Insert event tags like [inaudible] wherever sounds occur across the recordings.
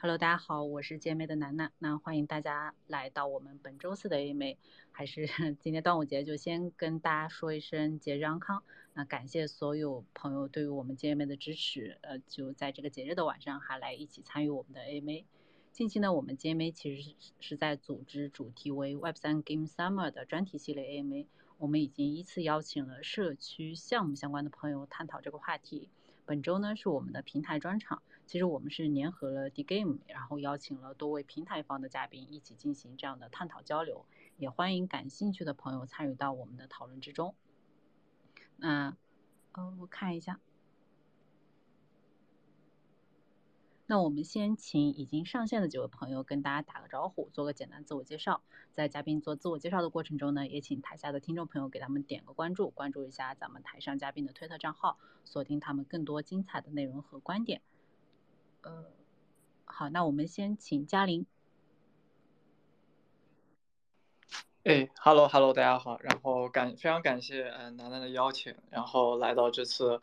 Hello，大家好，我是姐妹的楠楠。那欢迎大家来到我们本周四的 AMA，还是 [laughs] 今天端午节，就先跟大家说一声节日安康。那感谢所有朋友对于我们姐妹的支持，呃，就在这个节日的晚上还来一起参与我们的 AMA。近期呢，我们 JMA 其实是在组织主题为 Web3 Game Summer 的专题系列 AMA，我们已经依次邀请了社区项目相关的朋友探讨这个话题。本周呢是我们的平台专场，其实我们是联合了 D Game，然后邀请了多位平台方的嘉宾一起进行这样的探讨交流，也欢迎感兴趣的朋友参与到我们的讨论之中。那，呃，我看一下。那我们先请已经上线的几位朋友跟大家打个招呼，做个简单自我介绍。在嘉宾做自我介绍的过程中呢，也请台下的听众朋友给他们点个关注，关注一下咱们台上嘉宾的推特账号，锁定他们更多精彩的内容和观点。呃，好，那我们先请嘉玲。哎，Hello Hello，大家好，然后感非常感谢嗯楠楠的邀请，然后来到这次。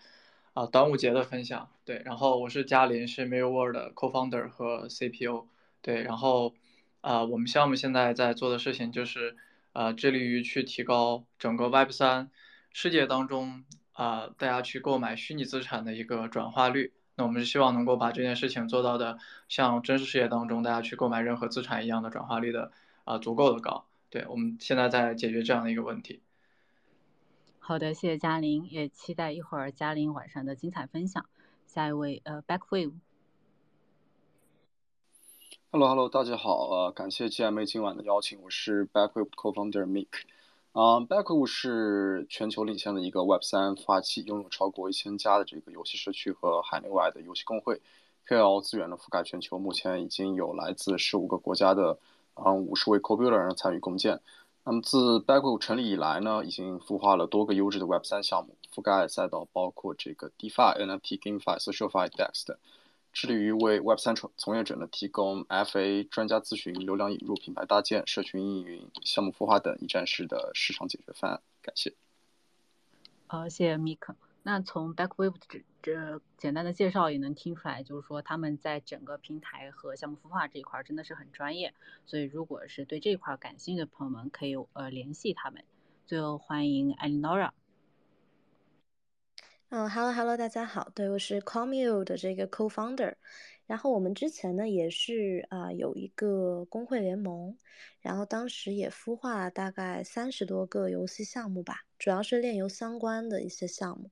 啊，端午节的分享，对，然后我是嘉林，是 m i r r o r 的 co-founder 和 CPO，对，然后啊，我们项目现在在做的事情就是，呃，致力于去提高整个 Web 三世界当中啊，大家去购买虚拟资产的一个转化率。那我们是希望能够把这件事情做到的，像真实世界当中大家去购买任何资产一样的转化率的啊，足够的高。对，我们现在在解决这样的一个问题。好的，谢谢嘉玲，也期待一会儿嘉玲晚上的精彩分享。下一位，呃，Backwave。Hello，Hello，大家好，呃，感谢 GMA 今晚的邀请，我是 Backwave Co-founder Mick。啊，Backwave 是全球领先的一个 Web 三孵化器，拥有超过一千家的这个游戏社区和海内外的游戏公会，KOL 资源呢覆盖全球，目前已经有来自十五个国家的嗯五十位 Co-builder 参与共建。那么自 Backwave 成立以来呢，已经孵化了多个优质的 Web 三项目，覆盖赛道包括这个 DeFi、NFT、GameFi、SocialFi、DEX 等，致力于为 Web 三从从业者呢提供 FA 专家咨询、流量引入、品牌搭建、社群运营、项目孵化等一站式的市场解决方案。感谢。好，谢谢 Mik。那从 Backwave 这这简单的介绍也能听出来，就是说他们在整个平台和项目孵化这一块真的是很专业，所以如果是对这一块感兴趣的朋友们，可以呃联系他们。最后欢迎 Eleonora。嗯，Hello Hello，大家好，对，我是 Commu 的这个 Co-founder。然后我们之前呢也是啊有一个工会联盟，然后当时也孵化了大概三十多个游戏项目吧，主要是炼油相关的一些项目。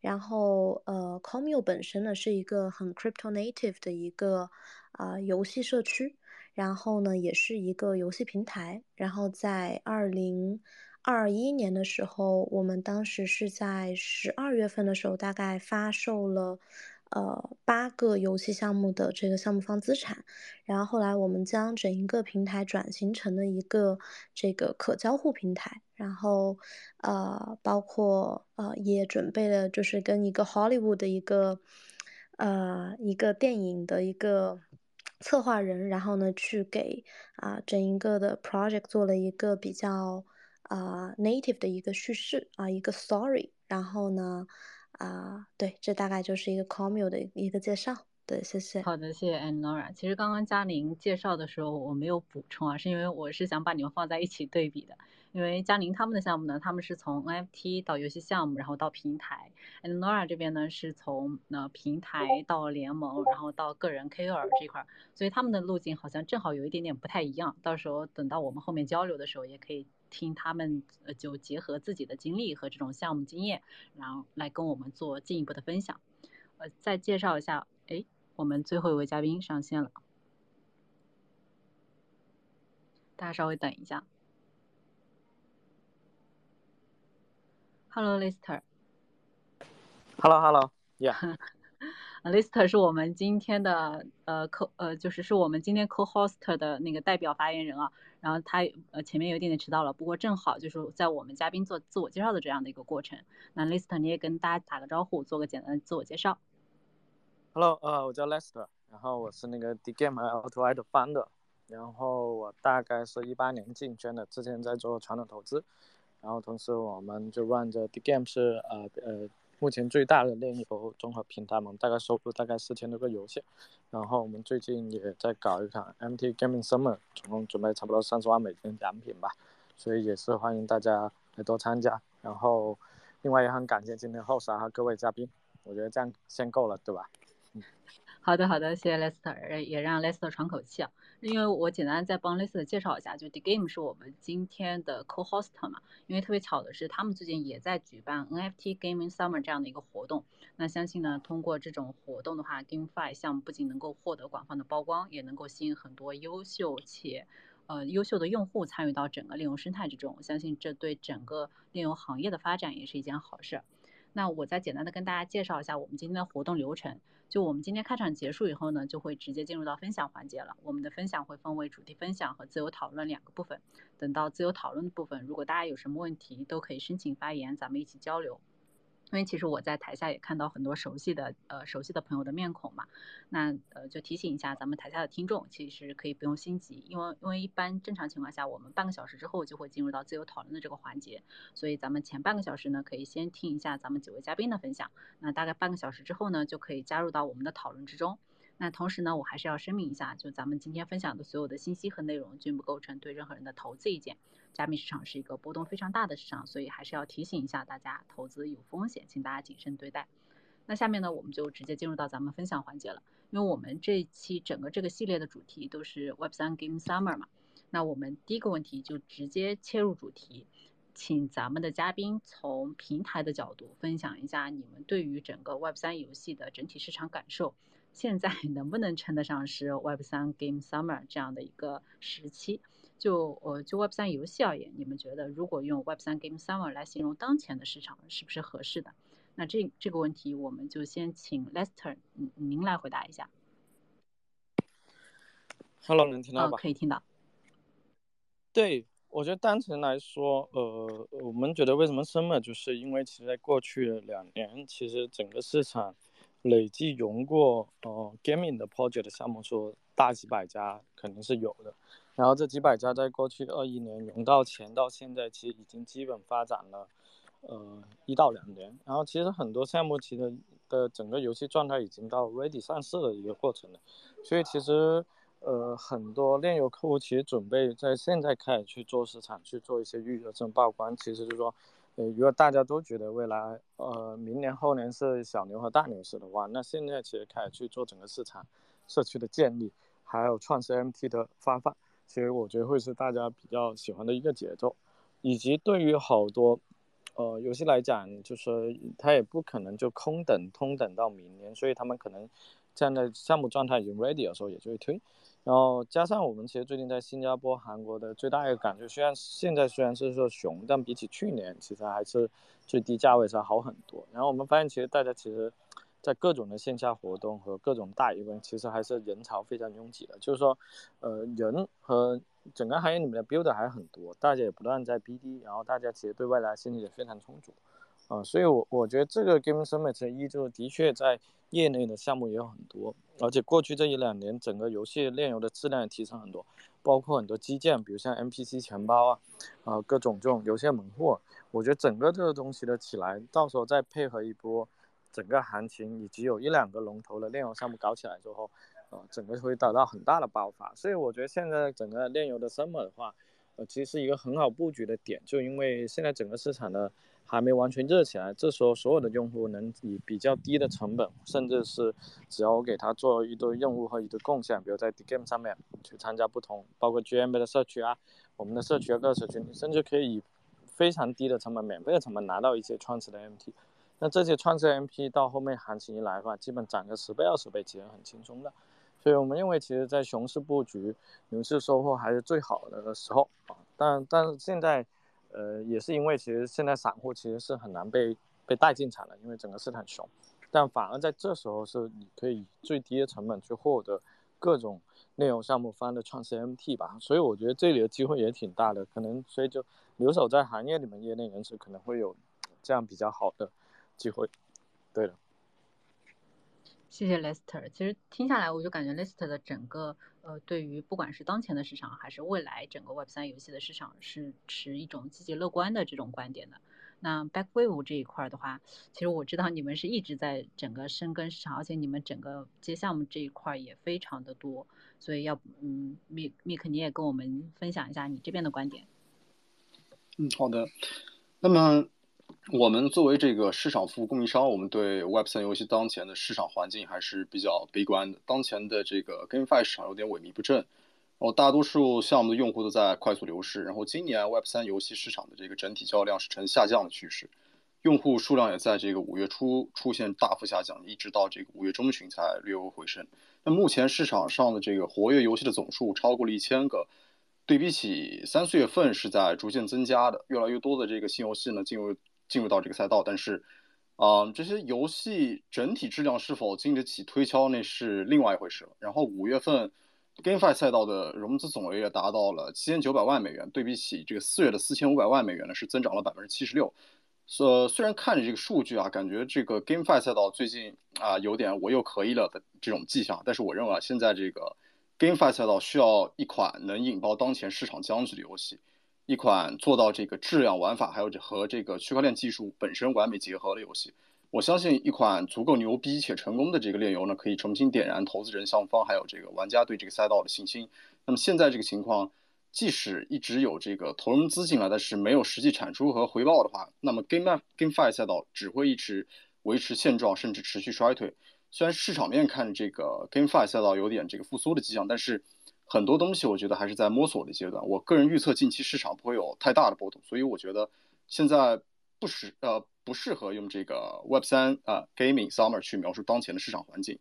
然后呃 Commu 本身呢是一个很 crypto native 的一个啊游戏社区，然后呢也是一个游戏平台。然后在二零二一年的时候，我们当时是在十二月份的时候，大概发售了。呃，八个游戏项目的这个项目方资产，然后后来我们将整一个平台转型成了一个这个可交互平台，然后呃，包括呃也准备了就是跟一个 Hollywood 的一个呃一个电影的一个策划人，然后呢去给啊整一个的 project 做了一个比较啊 native 的一个叙事啊一个 story，然后呢。啊，对，这大概就是一个 Commune 的一个介绍。对，谢谢。好的，谢谢 Anora。其实刚刚嘉玲介绍的时候，我没有补充啊，是因为我是想把你们放在一起对比的。因为嘉玲他们的项目呢，他们是从 NFT 到游戏项目，然后到平台；Anora 这边呢，是从呃平台到联盟，然后到个人 KOL 这块儿，所以他们的路径好像正好有一点点不太一样。到时候等到我们后面交流的时候，也可以。听他们呃，就结合自己的经历和这种项目经验，然后来跟我们做进一步的分享。呃，再介绍一下，哎，我们最后一位嘉宾上线了，大家稍微等一下。Hello，Lister。Hello，Hello，Yeah。[laughs] Lister 是我们今天的呃 co 呃，就是是我们今天 co-host 的那个代表发言人啊。然后他呃前面有一点点迟到了，不过正好就是在我们嘉宾做自我介绍的这样的一个过程。那 Lister 你也跟大家打个招呼，做个简单的自我介绍。Hello，呃，我叫 Lister，然后我是那个 D Game Auto 的 founder，然后我大概是一八年进圈的，之前在做传统投资，然后同时我们就 run 着 D Game 是呃呃目前最大的链游综合平台嘛，大概收入大概四千多个游戏。然后我们最近也在搞一场 MT Gaming Summer，总共准备差不多三十万美金奖品吧，所以也是欢迎大家来多参加。然后另外也很感谢今天后山和各位嘉宾，我觉得这样先够了，对吧？嗯，好的好的，谢谢 Lester，也让 Lester 喘口气啊。因为我简单再帮 Lester 介绍一下，就 The Game 是我们今天的 Co-host 嘛。因为特别巧的是，他们最近也在举办 NFT Gaming Summer 这样的一个活动。那相信呢，通过这种活动的话，GameFi 项目不仅能够获得广泛的曝光，也能够吸引很多优秀且呃优秀的用户参与到整个链游生态之中。我相信这对整个链游行业的发展也是一件好事。那我再简单的跟大家介绍一下我们今天的活动流程。就我们今天开场结束以后呢，就会直接进入到分享环节了。我们的分享会分为主题分享和自由讨论两个部分。等到自由讨论的部分，如果大家有什么问题，都可以申请发言，咱们一起交流。因为其实我在台下也看到很多熟悉的呃熟悉的朋友的面孔嘛，那呃就提醒一下咱们台下的听众，其实可以不用心急，因为因为一般正常情况下，我们半个小时之后就会进入到自由讨论的这个环节，所以咱们前半个小时呢可以先听一下咱们几位嘉宾的分享，那大概半个小时之后呢就可以加入到我们的讨论之中。那同时呢，我还是要声明一下，就咱们今天分享的所有的信息和内容均不构成对任何人的投资意见。加密市场是一个波动非常大的市场，所以还是要提醒一下大家，投资有风险，请大家谨慎对待。那下面呢，我们就直接进入到咱们分享环节了，因为我们这一期整个这个系列的主题都是 Web3 Game Summer 嘛。那我们第一个问题就直接切入主题，请咱们的嘉宾从平台的角度分享一下你们对于整个 Web3 游戏的整体市场感受。现在 [laughs] 能不能称得上是 Web 三 Game Summer 这样的一个时期？就呃就 Web 三游戏而言，你们觉得如果用 Web 三 Game Summer 来形容当前的市场，是不是合适的？那这这个问题，我们就先请 Lester 您您来回答一下。Hello，能听到吧？可以听到。对，我觉得单纯来说，呃，我们觉得为什么 Summer，就是因为其实在过去两年，其实整个市场。累计融过呃 gaming 的 project 项目数大几百家肯定是有的，然后这几百家在过去二一年融到钱到现在其实已经基本发展了呃一到两年，然后其实很多项目其实的整个游戏状态已经到 ready 上市的一个过程了，所以其实呃很多链游客户其实准备在现在开始去做市场去做一些预热这种曝光，其实就是说。呃，如果大家都觉得未来，呃，明年后年是小牛和大牛市的话，那现在其实开始去做整个市场社区的建立，还有创世 MT 的发放，其实我觉得会是大家比较喜欢的一个节奏，以及对于好多，呃，游戏来讲，就是它也不可能就空等通等到明年，所以他们可能这样的项目状态已经 ready 的时候，也就会推。然后加上我们其实最近在新加坡、韩国的最大一个感觉，虽然现在虽然是说熊，但比起去年，其实还是最低价位是好很多。然后我们发现，其实大家其实，在各种的线下活动和各种大 event，其实还是人潮非常拥挤的。就是说，呃，人和整个行业里面的 builder 还很多，大家也不断在 BD，然后大家其实对未来心里也非常充足。啊，所以我我觉得这个 Game Summit 一就的确在业内的项目也有很多，而且过去这一两年，整个游戏链游的质量也提升很多，包括很多基建，比如像 NPC 钱包啊，啊各种这种游戏门户，我觉得整个这个东西的起来，到时候再配合一波整个行情，以及有一两个龙头的链游项目搞起来之后，啊，整个会得到很大的爆发。所以我觉得现在整个链游的 Summit 的话，呃，其实是一个很好布局的点，就因为现在整个市场的。还没完全热起来，这时候所有的用户能以比较低的成本，甚至是只要我给他做一堆任务和一堆贡献，比如在 Dgame 上面去参加不同，包括 GMB 的社区啊，我们的社区啊各社区，你甚至可以以非常低的成本、免费的成本拿到一些创始的 MT。那这些创始 MP 到后面行情一来的话，基本涨个十倍、二十倍，其实很轻松的。所以我们认为，其实，在熊市布局、牛市收获还是最好的时候啊。但但是现在。呃，也是因为其实现在散户其实是很难被被带进场的，因为整个市场熊，但反而在这时候是你可以最低的成本去获得各种内容项目方的创始 MT 吧，所以我觉得这里的机会也挺大的，可能所以就留守在行业里面业内人士可能会有这样比较好的机会，对的。谢谢 Lester。其实听下来，我就感觉 Lester 的整个呃，对于不管是当前的市场，还是未来整个 Web 三游戏的市场，是持一种积极乐观的这种观点的。那 Backwave 这一块的话，其实我知道你们是一直在整个深耕市场，而且你们整个接项目这一块也非常的多，所以要嗯，Mik Mik 你也跟我们分享一下你这边的观点。嗯，好的。那么我们作为这个市场服务供应商，我们对 Web 三游戏当前的市场环境还是比较悲观的。当前的这个 GameFi 市场有点萎靡不振。然后大多数项目的用户都在快速流失，然后今年 Web 三游戏市场的这个整体交易量是呈下降的趋势，用户数量也在这个五月初出现大幅下降，一直到这个五月中旬才略有回升。那目前市场上的这个活跃游戏的总数超过了一千个，对比起三四月份是在逐渐增加的，越来越多的这个新游戏呢进入进入到这个赛道，但是，啊，这些游戏整体质量是否经得起推敲那是另外一回事了。然后五月份。GameFi 赛道的融资总额也达到了七千九百万美元，对比起这个四月的四千五百万美元呢，是增长了百分之七十六。呃，虽然看着这个数据啊，感觉这个 GameFi 赛道最近啊有点我又可以了的这种迹象，但是我认为啊，现在这个 GameFi 赛道需要一款能引爆当前市场僵局的游戏，一款做到这个质量、玩法还有和这个区块链技术本身完美结合的游戏。我相信一款足够牛逼且成功的这个炼油呢，可以重新点燃投资人、项目方还有这个玩家对这个赛道的信心。那么现在这个情况，即使一直有这个投融资进来，但是没有实际产出和回报的话，那么 Game GameFi 赛道只会一直维持现状，甚至持续衰退。虽然市场面看这个 GameFi 赛道有点这个复苏的迹象，但是很多东西我觉得还是在摸索的阶段。我个人预测近期市场不会有太大的波动，所以我觉得现在不时呃。不适合用这个 Web 三啊 Gaming Summer 去描述当前的市场环境。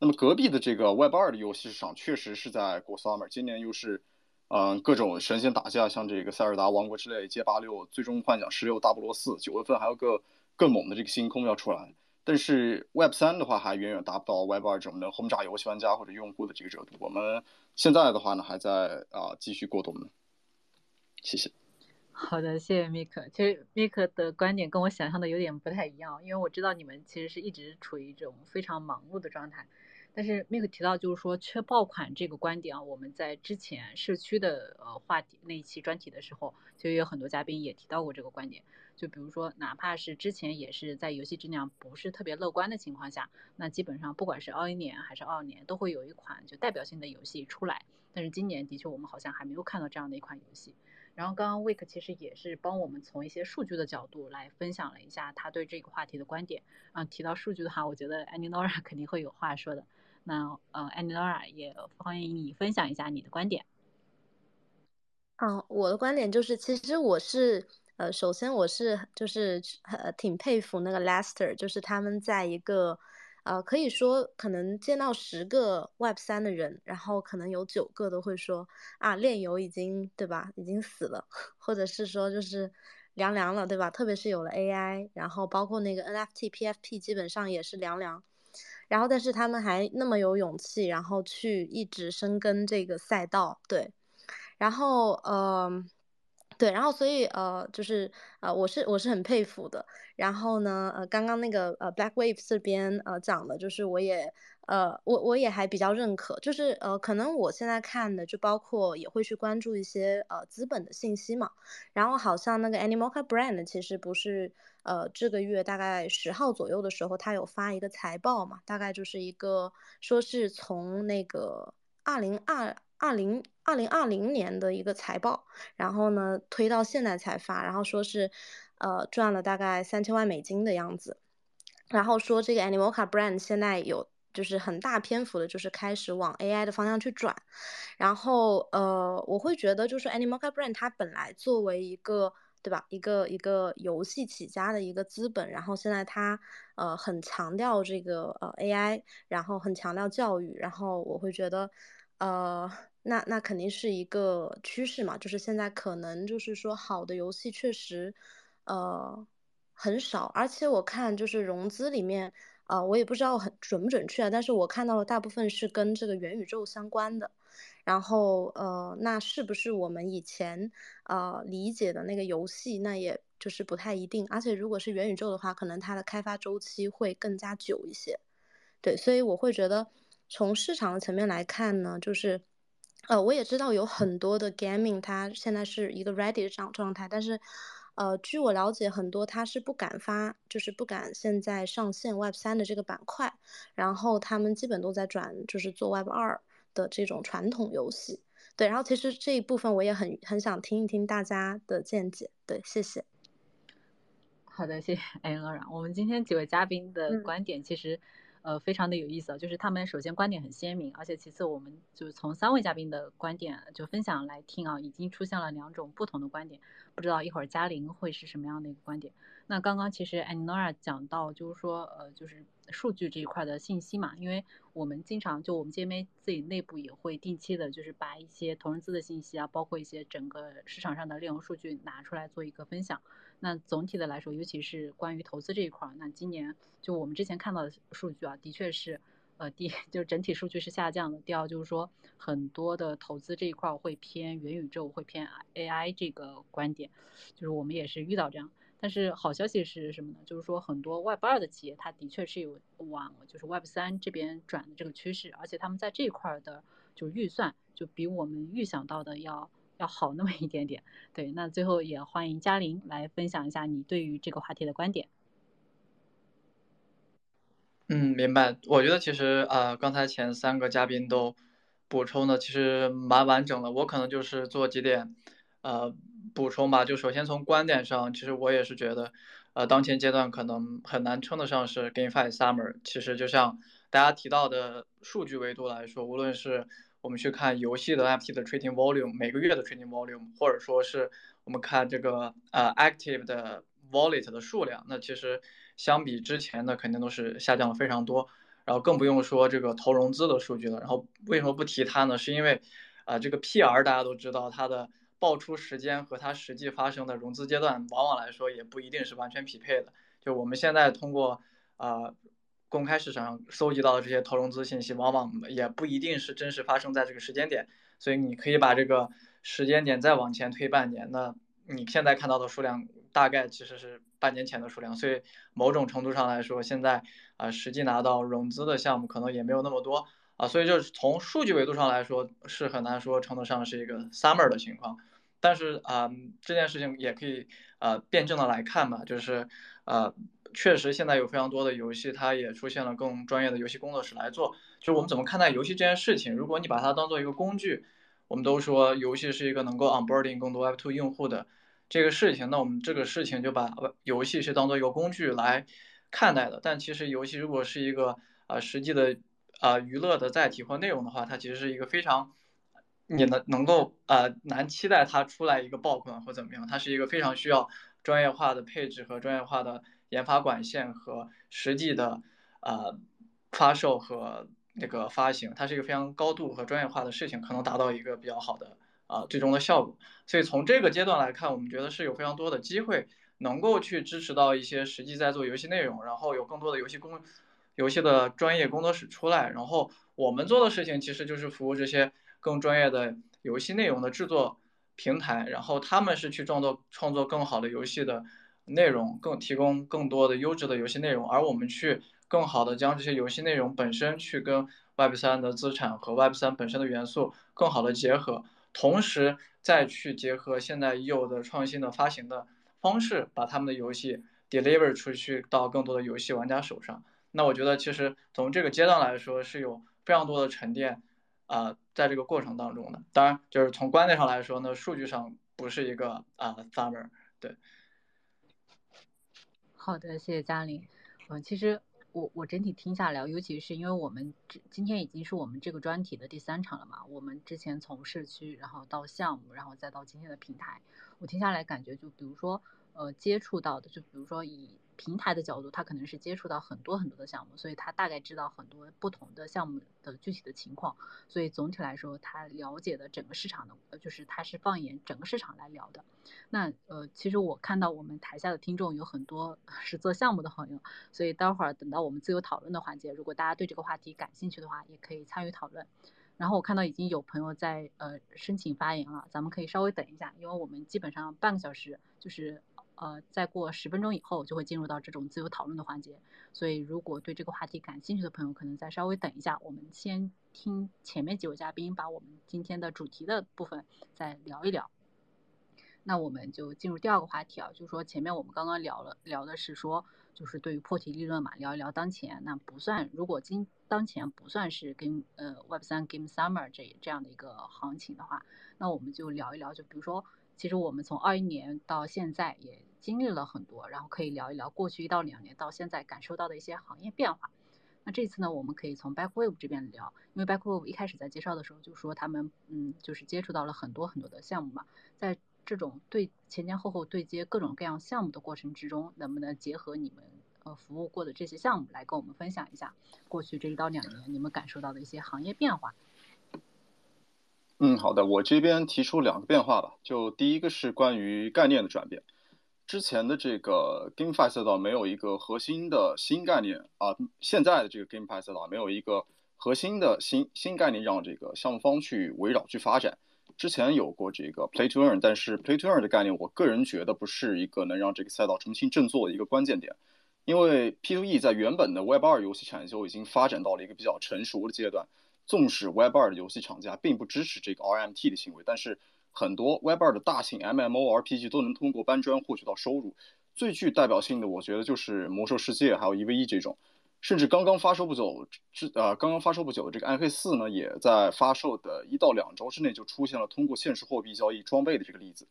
那么隔壁的这个 Web 二的游戏市场确实是在过 Summer，今年又是嗯各种神仙打架，像这个塞尔达王国之泪、街八六、最终幻想十六、大菠萝四，九月份还有个更猛的这个星空要出来。但是 Web 三的话还远远达不到 Web 二这种能轰炸游戏玩家或者用户的这个热度。我们现在的话呢还在啊继续过冬呢。谢谢。好的，谢谢 Mik。其实 Mik 的观点跟我想象的有点不太一样，因为我知道你们其实是一直处于一种非常忙碌的状态。但是 Mik 提到就是说缺爆款这个观点啊，我们在之前社区的呃话题那一期专题的时候，就有很多嘉宾也提到过这个观点。就比如说，哪怕是之前也是在游戏质量不是特别乐观的情况下，那基本上不管是二一年还是二二年，都会有一款就代表性的游戏出来。但是今年的确我们好像还没有看到这样的一款游戏。然后刚刚 Week 其实也是帮我们从一些数据的角度来分享了一下他对这个话题的观点。嗯，提到数据的话，我觉得 Aninora 肯定会有话说的。那呃，Aninora 也欢迎你分享一下你的观点。嗯，我的观点就是，其实我是呃，首先我是就是呃挺佩服那个 Lester，就是他们在一个。呃，可以说可能见到十个 Web 三的人，然后可能有九个都会说啊，炼油已经对吧，已经死了，[laughs] 或者是说就是凉凉了，对吧？特别是有了 AI，然后包括那个 NFT、PFP，基本上也是凉凉。然后，但是他们还那么有勇气，然后去一直深耕这个赛道，对。然后，嗯。对，然后所以呃，就是呃，我是我是很佩服的。然后呢，呃，刚刚那个呃，Black Wave 这边呃讲的，就是我也呃，我我也还比较认可。就是呃，可能我现在看的就包括也会去关注一些呃资本的信息嘛。然后好像那个 Animoca Brand 其实不是呃这个月大概十号左右的时候，他有发一个财报嘛，大概就是一个说是从那个二零二。二零二零二零年的一个财报，然后呢推到现在才发，然后说是，呃赚了大概三千万美金的样子，然后说这个 Animoca Brand 现在有就是很大篇幅的，就是开始往 AI 的方向去转，然后呃我会觉得就是 Animoca Brand 它本来作为一个对吧一个一个游戏起家的一个资本，然后现在它呃很强调这个呃 AI，然后很强调教育，然后我会觉得。呃，那那肯定是一个趋势嘛，就是现在可能就是说好的游戏确实，呃，很少，而且我看就是融资里面，啊，我也不知道很准不准确啊，但是我看到的大部分是跟这个元宇宙相关的，然后呃，那是不是我们以前呃理解的那个游戏，那也就是不太一定，而且如果是元宇宙的话，可能它的开发周期会更加久一些，对，所以我会觉得。从市场的层面来看呢，就是，呃，我也知道有很多的 gaming 它现在是一个 ready 的状状态，但是，呃，据我了解，很多他是不敢发，就是不敢现在上线 Web 三的这个板块，然后他们基本都在转，就是做 Web 二的这种传统游戏。对，然后其实这一部分我也很很想听一听大家的见解。对，谢谢。好的，谢谢艾乐然。我们今天几位嘉宾的观点其实。呃，非常的有意思啊，就是他们首先观点很鲜明，而且其次我们就从三位嘉宾的观点就分享来听啊，已经出现了两种不同的观点，不知道一会儿嘉玲会是什么样的一个观点。那刚刚其实 Anora 讲到，就是说呃，就是数据这一块的信息嘛，因为我们经常就我们 GMA 自己内部也会定期的，就是把一些投融资的信息啊，包括一些整个市场上的内容数据拿出来做一个分享。那总体的来说，尤其是关于投资这一块儿，那今年就我们之前看到的数据啊，的确是，呃，第 [laughs] 就是整体数据是下降的。第二就是说，很多的投资这一块会偏元宇宙，会偏 AI 这个观点，就是我们也是遇到这样。但是好消息是什么呢？就是说很多 Web 二的企业，它的确是有往就是 Web 三这边转的这个趋势，而且他们在这一块的就预算就比我们预想到的要。要好那么一点点，对，那最后也欢迎嘉玲来分享一下你对于这个话题的观点。嗯，明白。我觉得其实啊，刚才前三个嘉宾都补充的其实蛮完整的，我可能就是做几点呃补充吧。就首先从观点上，其实我也是觉得，呃，当前阶段可能很难称得上是 GameFi Summer。其实就像大家提到的数据维度来说，无论是我们去看游戏的 NFT 的 trading volume，每个月的 trading volume，或者说是我们看这个呃 active 的 wallet 的数量，那其实相比之前的肯定都是下降了非常多。然后更不用说这个投融资的数据了。然后为什么不提它呢？是因为啊这个 PR 大家都知道，它的爆出时间和它实际发生的融资阶段，往往来说也不一定是完全匹配的。就我们现在通过啊。公开市场上搜集到的这些投融资信息，往往也不一定是真实发生在这个时间点，所以你可以把这个时间点再往前推半年，那你现在看到的数量大概其实是半年前的数量，所以某种程度上来说，现在啊实际拿到融资的项目可能也没有那么多。啊，所以就是从数据维度上来说是很难说称得上是一个 summer 的情况，但是啊这件事情也可以呃辩证的来看吧，就是呃。确实，现在有非常多的游戏，它也出现了更专业的游戏工作室来做。就我们怎么看待游戏这件事情？如果你把它当做一个工具，我们都说游戏是一个能够 onboarding 更多 Web2 用户的这个事情，那我们这个事情就把游戏是当做一个工具来看待的。但其实游戏如果是一个啊实际的啊娱乐的载体或内容的话，它其实是一个非常你能能够啊难期待它出来一个爆款或怎么样。它是一个非常需要专业化的配置和专业化的。研发管线和实际的呃发售和那个发行，它是一个非常高度和专业化的事情，可能达到一个比较好的啊最终的效果。所以从这个阶段来看，我们觉得是有非常多的机会能够去支持到一些实际在做游戏内容，然后有更多的游戏工游戏的专业工作室出来，然后我们做的事情其实就是服务这些更专业的游戏内容的制作平台，然后他们是去创作创作更好的游戏的。内容更提供更多的优质的游戏内容，而我们去更好的将这些游戏内容本身去跟 Web 三的资产和 Web 三本身的元素更好的结合，同时再去结合现在已有的创新的发行的方式，把他们的游戏 deliver 出去到更多的游戏玩家手上。那我觉得其实从这个阶段来说是有非常多的沉淀啊，在这个过程当中的。当然，就是从观念上来说呢，数据上不是一个啊 summer，对。好的，谢谢嘉玲。嗯，其实我我整体听下来，尤其是因为我们今天已经是我们这个专题的第三场了嘛，我们之前从社区，然后到项目，然后再到今天的平台，我听下来感觉就比如说，呃，接触到的，就比如说以。平台的角度，他可能是接触到很多很多的项目，所以他大概知道很多不同的项目的具体的情况，所以总体来说，他了解的整个市场的，就是他是放眼整个市场来聊的。那呃，其实我看到我们台下的听众有很多是做项目的朋友，所以待会儿等到我们自由讨论的环节，如果大家对这个话题感兴趣的话，也可以参与讨论。然后我看到已经有朋友在呃申请发言了，咱们可以稍微等一下，因为我们基本上半个小时就是。呃，再过十分钟以后就会进入到这种自由讨论的环节，所以如果对这个话题感兴趣的朋友，可能再稍微等一下，我们先听前面几位嘉宾把我们今天的主题的部分再聊一聊。那我们就进入第二个话题啊，就是说前面我们刚刚聊了聊的是说，就是对于破题利润嘛，聊一聊当前，那不算，如果今当前不算是跟呃 Web 三 Game Summer 这这样的一个行情的话，那我们就聊一聊，就比如说，其实我们从二一年到现在也经历了很多，然后可以聊一聊过去一到两年到现在感受到的一些行业变化。那这次呢，我们可以从 Backwave 这边聊，因为 Backwave 一开始在介绍的时候就说他们嗯，就是接触到了很多很多的项目嘛，在这种对前前后后对接各种各样项目的过程之中，能不能结合你们呃服务过的这些项目来跟我们分享一下过去这一到两年你们感受到的一些行业变化？嗯，好的，我这边提出两个变化吧，就第一个是关于概念的转变。之前的这个 GameFi 赛道没有一个核心的新概念啊，现在的这个 GameFi 赛道没有一个核心的新新概念让这个项目方去围绕去发展。之前有过这个 Play to Earn，但是 Play to Earn 的概念，我个人觉得不是一个能让这个赛道重新振作的一个关键点，因为 P to E 在原本的 Web 二游戏产业就已经发展到了一个比较成熟的阶段。纵使 Web 二的游戏厂家并不支持这个 RMT 的行为，但是很多 Web 二的大型 MMORPG 都能通过搬砖获取到收入，最具代表性的，我觉得就是魔兽世界还有 EVE 这种，甚至刚刚发售不久，之呃刚刚发售不久的这个暗黑四呢，也在发售的一到两周之内就出现了通过现实货币交易装备的这个例子。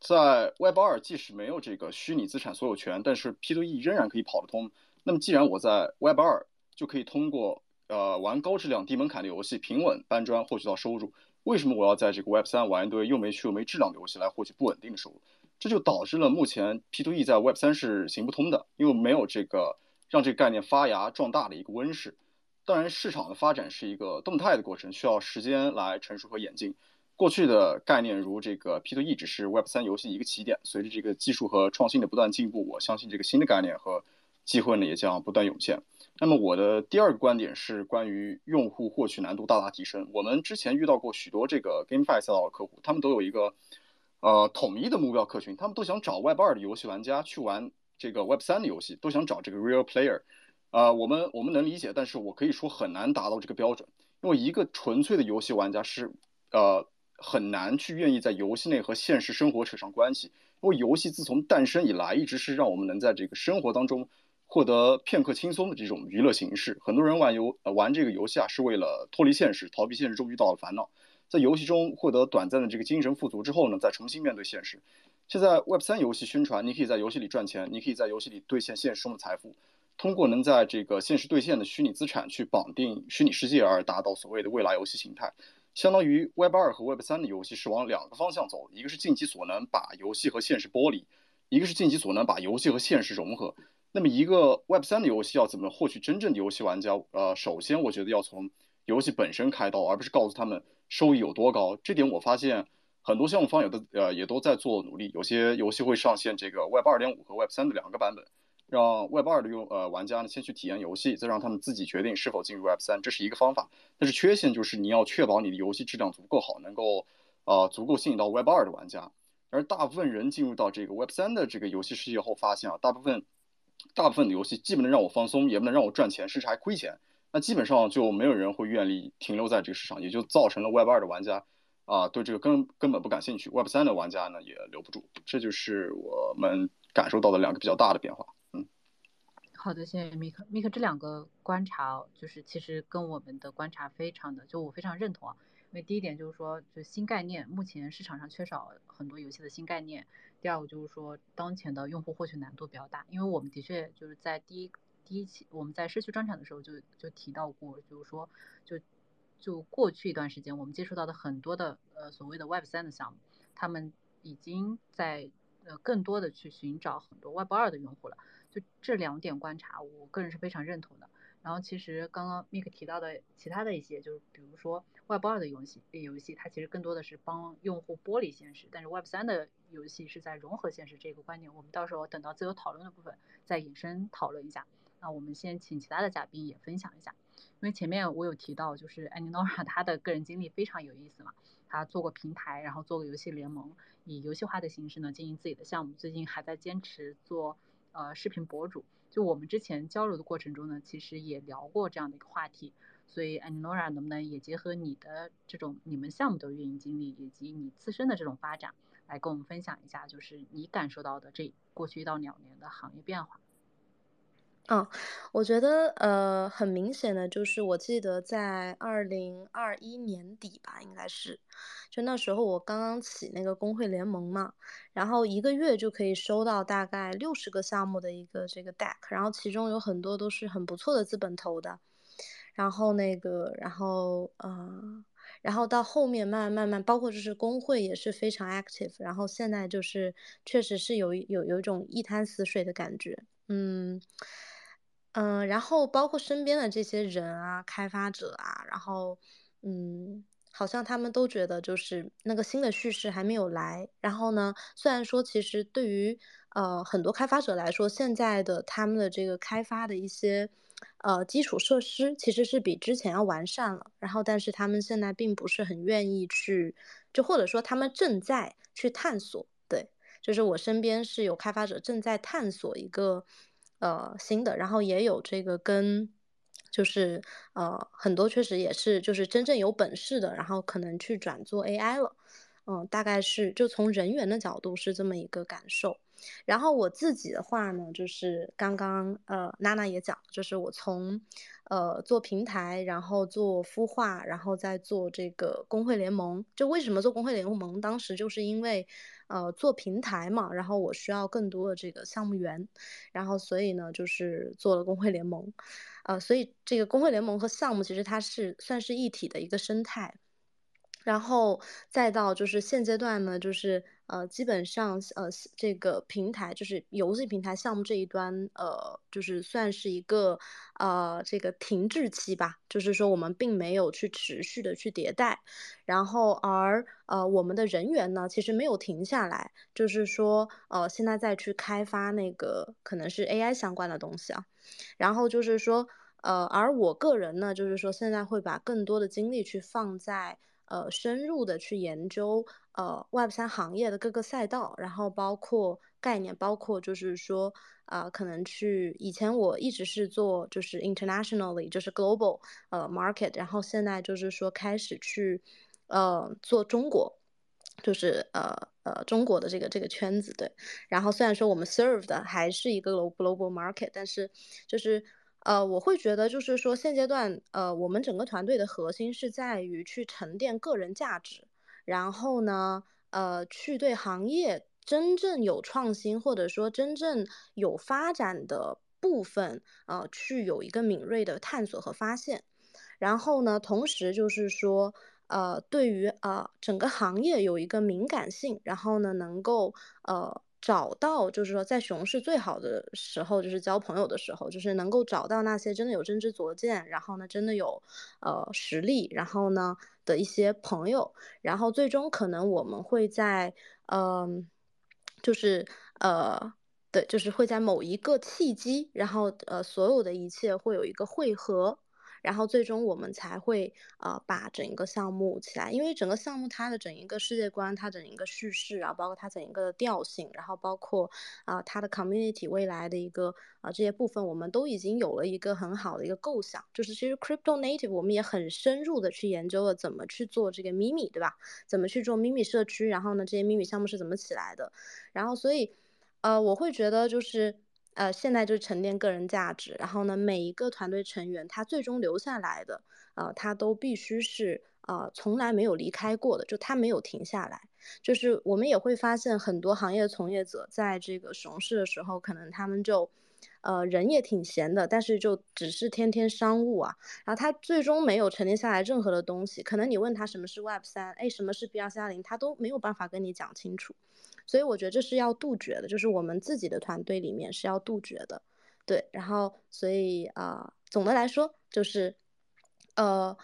在 Web 二，即使没有这个虚拟资产所有权，但是 P2E 仍然可以跑得通。那么既然我在 Web 二就可以通过呃玩高质量低门槛的游戏平稳搬砖获取到收入。为什么我要在这个 Web 三玩一堆又没趣又没质量的游戏来获取不稳定的收入？这就导致了目前 P2E 在 Web 三是行不通的，因为没有这个让这个概念发芽壮大的一个温室。当然，市场的发展是一个动态的过程，需要时间来成熟和演进。过去的概念如这个 P2E 只是 Web 三游戏一个起点，随着这个技术和创新的不断进步，我相信这个新的概念和机会呢也将不断涌现。那么我的第二个观点是关于用户获取难度大大提升。我们之前遇到过许多这个 GameFi 赛道的客户，他们都有一个呃统一的目标客群，他们都想找 Web 二的游戏玩家去玩这个 Web 三的游戏，都想找这个 Real Player。呃，我们我们能理解，但是我可以说很难达到这个标准，因为一个纯粹的游戏玩家是呃很难去愿意在游戏内和现实生活扯上关系，因为游戏自从诞生以来，一直是让我们能在这个生活当中。获得片刻轻松的这种娱乐形式，很多人玩游呃玩这个游戏啊，是为了脱离现实，逃避现实中遇到的烦恼，在游戏中获得短暂的这个精神富足之后呢，再重新面对现实。现在 Web 三游戏宣传，你可以在游戏里赚钱，你可以在游戏里兑现现实中的财富，通过能在这个现实兑现的虚拟资产去绑定虚拟世界而达到所谓的未来游戏形态。相当于 Web 二和 Web 三的游戏是往两个方向走，一个是尽其所能把游戏和现实剥离，一个是尽其所能把游戏和现实融合。那么一个 Web 三的游戏要怎么获取真正的游戏玩家？呃，首先我觉得要从游戏本身开刀，而不是告诉他们收益有多高。这点我发现很多项目方有的呃也都在做努力。有些游戏会上线这个 Web 二点五和 Web 三的两个版本，让 Web 二的用呃玩家呢先去体验游戏，再让他们自己决定是否进入 Web 三，这是一个方法。但是缺陷就是你要确保你的游戏质量足够好，能够呃足够吸引到 Web 二的玩家。而大部分人进入到这个 Web 三的这个游戏世界后，发现啊，大部分。大部分的游戏既不能让我放松，也不能让我赚钱，甚至还亏钱。那基本上就没有人会愿意停留在这个市场，也就造成了 Web 二的玩家啊对这个根根本不感兴趣，Web 三的玩家呢也留不住。这就是我们感受到的两个比较大的变化。嗯，好的，谢谢 Mik。Mik 这两个观察，就是其实跟我们的观察非常的，就我非常认同啊。因为第一点就是说，就新概念，目前市场上缺少很多游戏的新概念。第二个就是说，当前的用户获取难度比较大，因为我们的确就是在第一第一期我们在社区专场的时候就就提到过，就是说，就就过去一段时间我们接触到的很多的呃所谓的 Web 三的项目，他们已经在呃更多的去寻找很多 Web 二的用户了。就这两点观察，我个人是非常认同的。然后其实刚刚 Mik 提到的其他的一些，就是比如说 Web 二的游戏，游戏它其实更多的是帮用户剥离现实，但是 Web 三的游戏是在融合现实这个观点，我们到时候等到自由讨论的部分再引申讨论一下。那我们先请其他的嘉宾也分享一下，因为前面我有提到，就是 Aninora [laughs] 他的个人经历非常有意思嘛，他做过平台，然后做过游戏联盟，以游戏化的形式呢经营自己的项目，最近还在坚持做呃视频博主。就我们之前交流的过程中呢，其实也聊过这样的一个话题，所以 Anora 能不能也结合你的这种你们项目的运营经历，以及你自身的这种发展，来跟我们分享一下，就是你感受到的这过去一到两年的行业变化？嗯，我觉得呃，很明显的就是，我记得在二零二一年底吧，应该是，就那时候我刚刚起那个工会联盟嘛，然后一个月就可以收到大概六十个项目的一个这个 deck，然后其中有很多都是很不错的资本投的，然后那个，然后呃，然后到后面慢慢慢，包括就是工会也是非常 active，然后现在就是确实是有有有一种一滩死水的感觉，嗯。嗯，然后包括身边的这些人啊，开发者啊，然后，嗯，好像他们都觉得就是那个新的叙事还没有来。然后呢，虽然说其实对于呃很多开发者来说，现在的他们的这个开发的一些呃基础设施其实是比之前要完善了。然后，但是他们现在并不是很愿意去，就或者说他们正在去探索。对，就是我身边是有开发者正在探索一个。呃，新的，然后也有这个跟，就是呃，很多确实也是就是真正有本事的，然后可能去转做 AI 了，嗯，大概是就从人员的角度是这么一个感受。然后我自己的话呢，就是刚刚呃娜娜也讲，就是我从呃做平台，然后做孵化，然后再做这个工会联盟。就为什么做工会联盟？当时就是因为。呃，做平台嘛，然后我需要更多的这个项目员，然后所以呢，就是做了工会联盟，呃，所以这个工会联盟和项目其实它是算是一体的一个生态。然后再到就是现阶段呢，就是呃，基本上呃，这个平台就是游戏平台项目这一端，呃，就是算是一个呃这个停滞期吧，就是说我们并没有去持续的去迭代，然后而呃我们的人员呢，其实没有停下来，就是说呃现在再去开发那个可能是 AI 相关的东西啊，然后就是说呃而我个人呢，就是说现在会把更多的精力去放在。呃，深入的去研究呃 Web 三行业的各个赛道，然后包括概念，包括就是说啊，可能去以前我一直是做就是 internationally 就是 global 呃 market，然后现在就是说开始去呃做中国，就是呃呃中国的这个这个圈子对，然后虽然说我们 serve 的还是一个 global market，但是就是。呃，我会觉得就是说，现阶段，呃，我们整个团队的核心是在于去沉淀个人价值，然后呢，呃，去对行业真正有创新或者说真正有发展的部分，呃，去有一个敏锐的探索和发现，然后呢，同时就是说，呃，对于呃整个行业有一个敏感性，然后呢，能够呃。找到就是说，在熊市最好的时候，就是交朋友的时候，就是能够找到那些真的有真知灼见，然后呢，真的有呃实力，然后呢的一些朋友，然后最终可能我们会在嗯，就是呃，对，就是会在某一个契机，然后呃，所有的一切会有一个汇合。然后最终我们才会呃把整一个项目起来，因为整个项目它的整一个世界观，它整一个叙事啊，包括它整一个的调性，然后包括啊它的 community 未来的一个啊这些部分，我们都已经有了一个很好的一个构想。就是其实 crypto native 我们也很深入的去研究了怎么去做这个 mimi，对吧？怎么去做 mimi 社区？然后呢，这些 mimi 项目是怎么起来的？然后所以呃我会觉得就是。呃，现在就是沉淀个人价值，然后呢，每一个团队成员他最终留下来的，呃，他都必须是呃从来没有离开过的，就他没有停下来。就是我们也会发现很多行业从业者在这个熊市的时候，可能他们就，呃，人也挺闲的，但是就只是天天商务啊，然后他最终没有沉淀下来任何的东西。可能你问他什么是 Web 三，哎，什么是 B 二三零，他都没有办法跟你讲清楚。所以我觉得这是要杜绝的，就是我们自己的团队里面是要杜绝的，对。然后，所以啊，总的来说就是，呃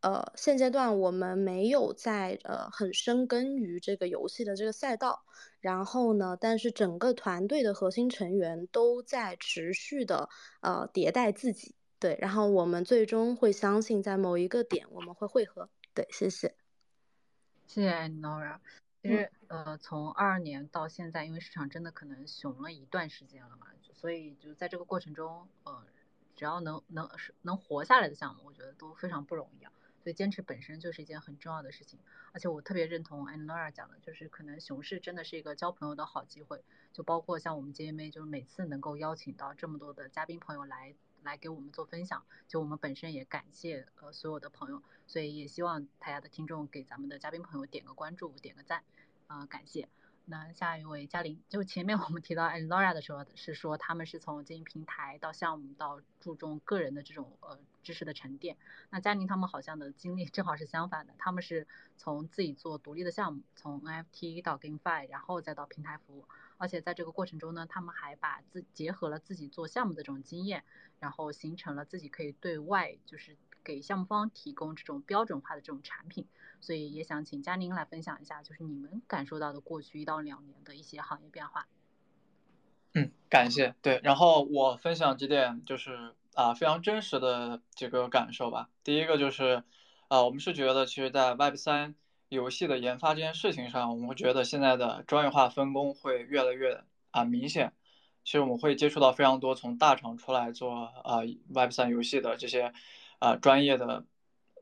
呃，现阶段我们没有在呃很深耕于这个游戏的这个赛道，然后呢，但是整个团队的核心成员都在持续的呃迭代自己，对。然后我们最终会相信，在某一个点我们会汇合，对。谢谢，谢谢 Nora。其实，呃，从二二年到现在，因为市场真的可能熊了一段时间了嘛，所以就在这个过程中，呃，只要能能能活下来的项目，我觉得都非常不容易啊。所以坚持本身就是一件很重要的事情，而且我特别认同 a n Laura 讲的，就是可能熊市真的是一个交朋友的好机会，就包括像我们 JMA，就是每次能够邀请到这么多的嘉宾朋友来来给我们做分享，就我们本身也感谢呃所有的朋友，所以也希望大家的听众给咱们的嘉宾朋友点个关注，点个赞，啊感谢。那下一位嘉玲，就前面我们提到 a n Laura 的时候，是说他们是从经营平台到项目到注重个人的这种呃知识的沉淀。那嘉玲他们好像的经历正好是相反的，他们是从自己做独立的项目，从 NFT 到 GameFi，然后再到平台服务，而且在这个过程中呢，他们还把自结合了自己做项目的这种经验，然后形成了自己可以对外就是给项目方提供这种标准化的这种产品。所以也想请佳宁来分享一下，就是你们感受到的过去一到两年的一些行业变化。嗯，感谢。对，然后我分享几点，就是啊非常真实的几个感受吧。第一个就是，啊我们是觉得，其实，在 Web 三游戏的研发这件事情上，我们会觉得现在的专业化分工会越来越啊明显。其实我们会接触到非常多从大厂出来做啊 Web 三游戏的这些啊专业的。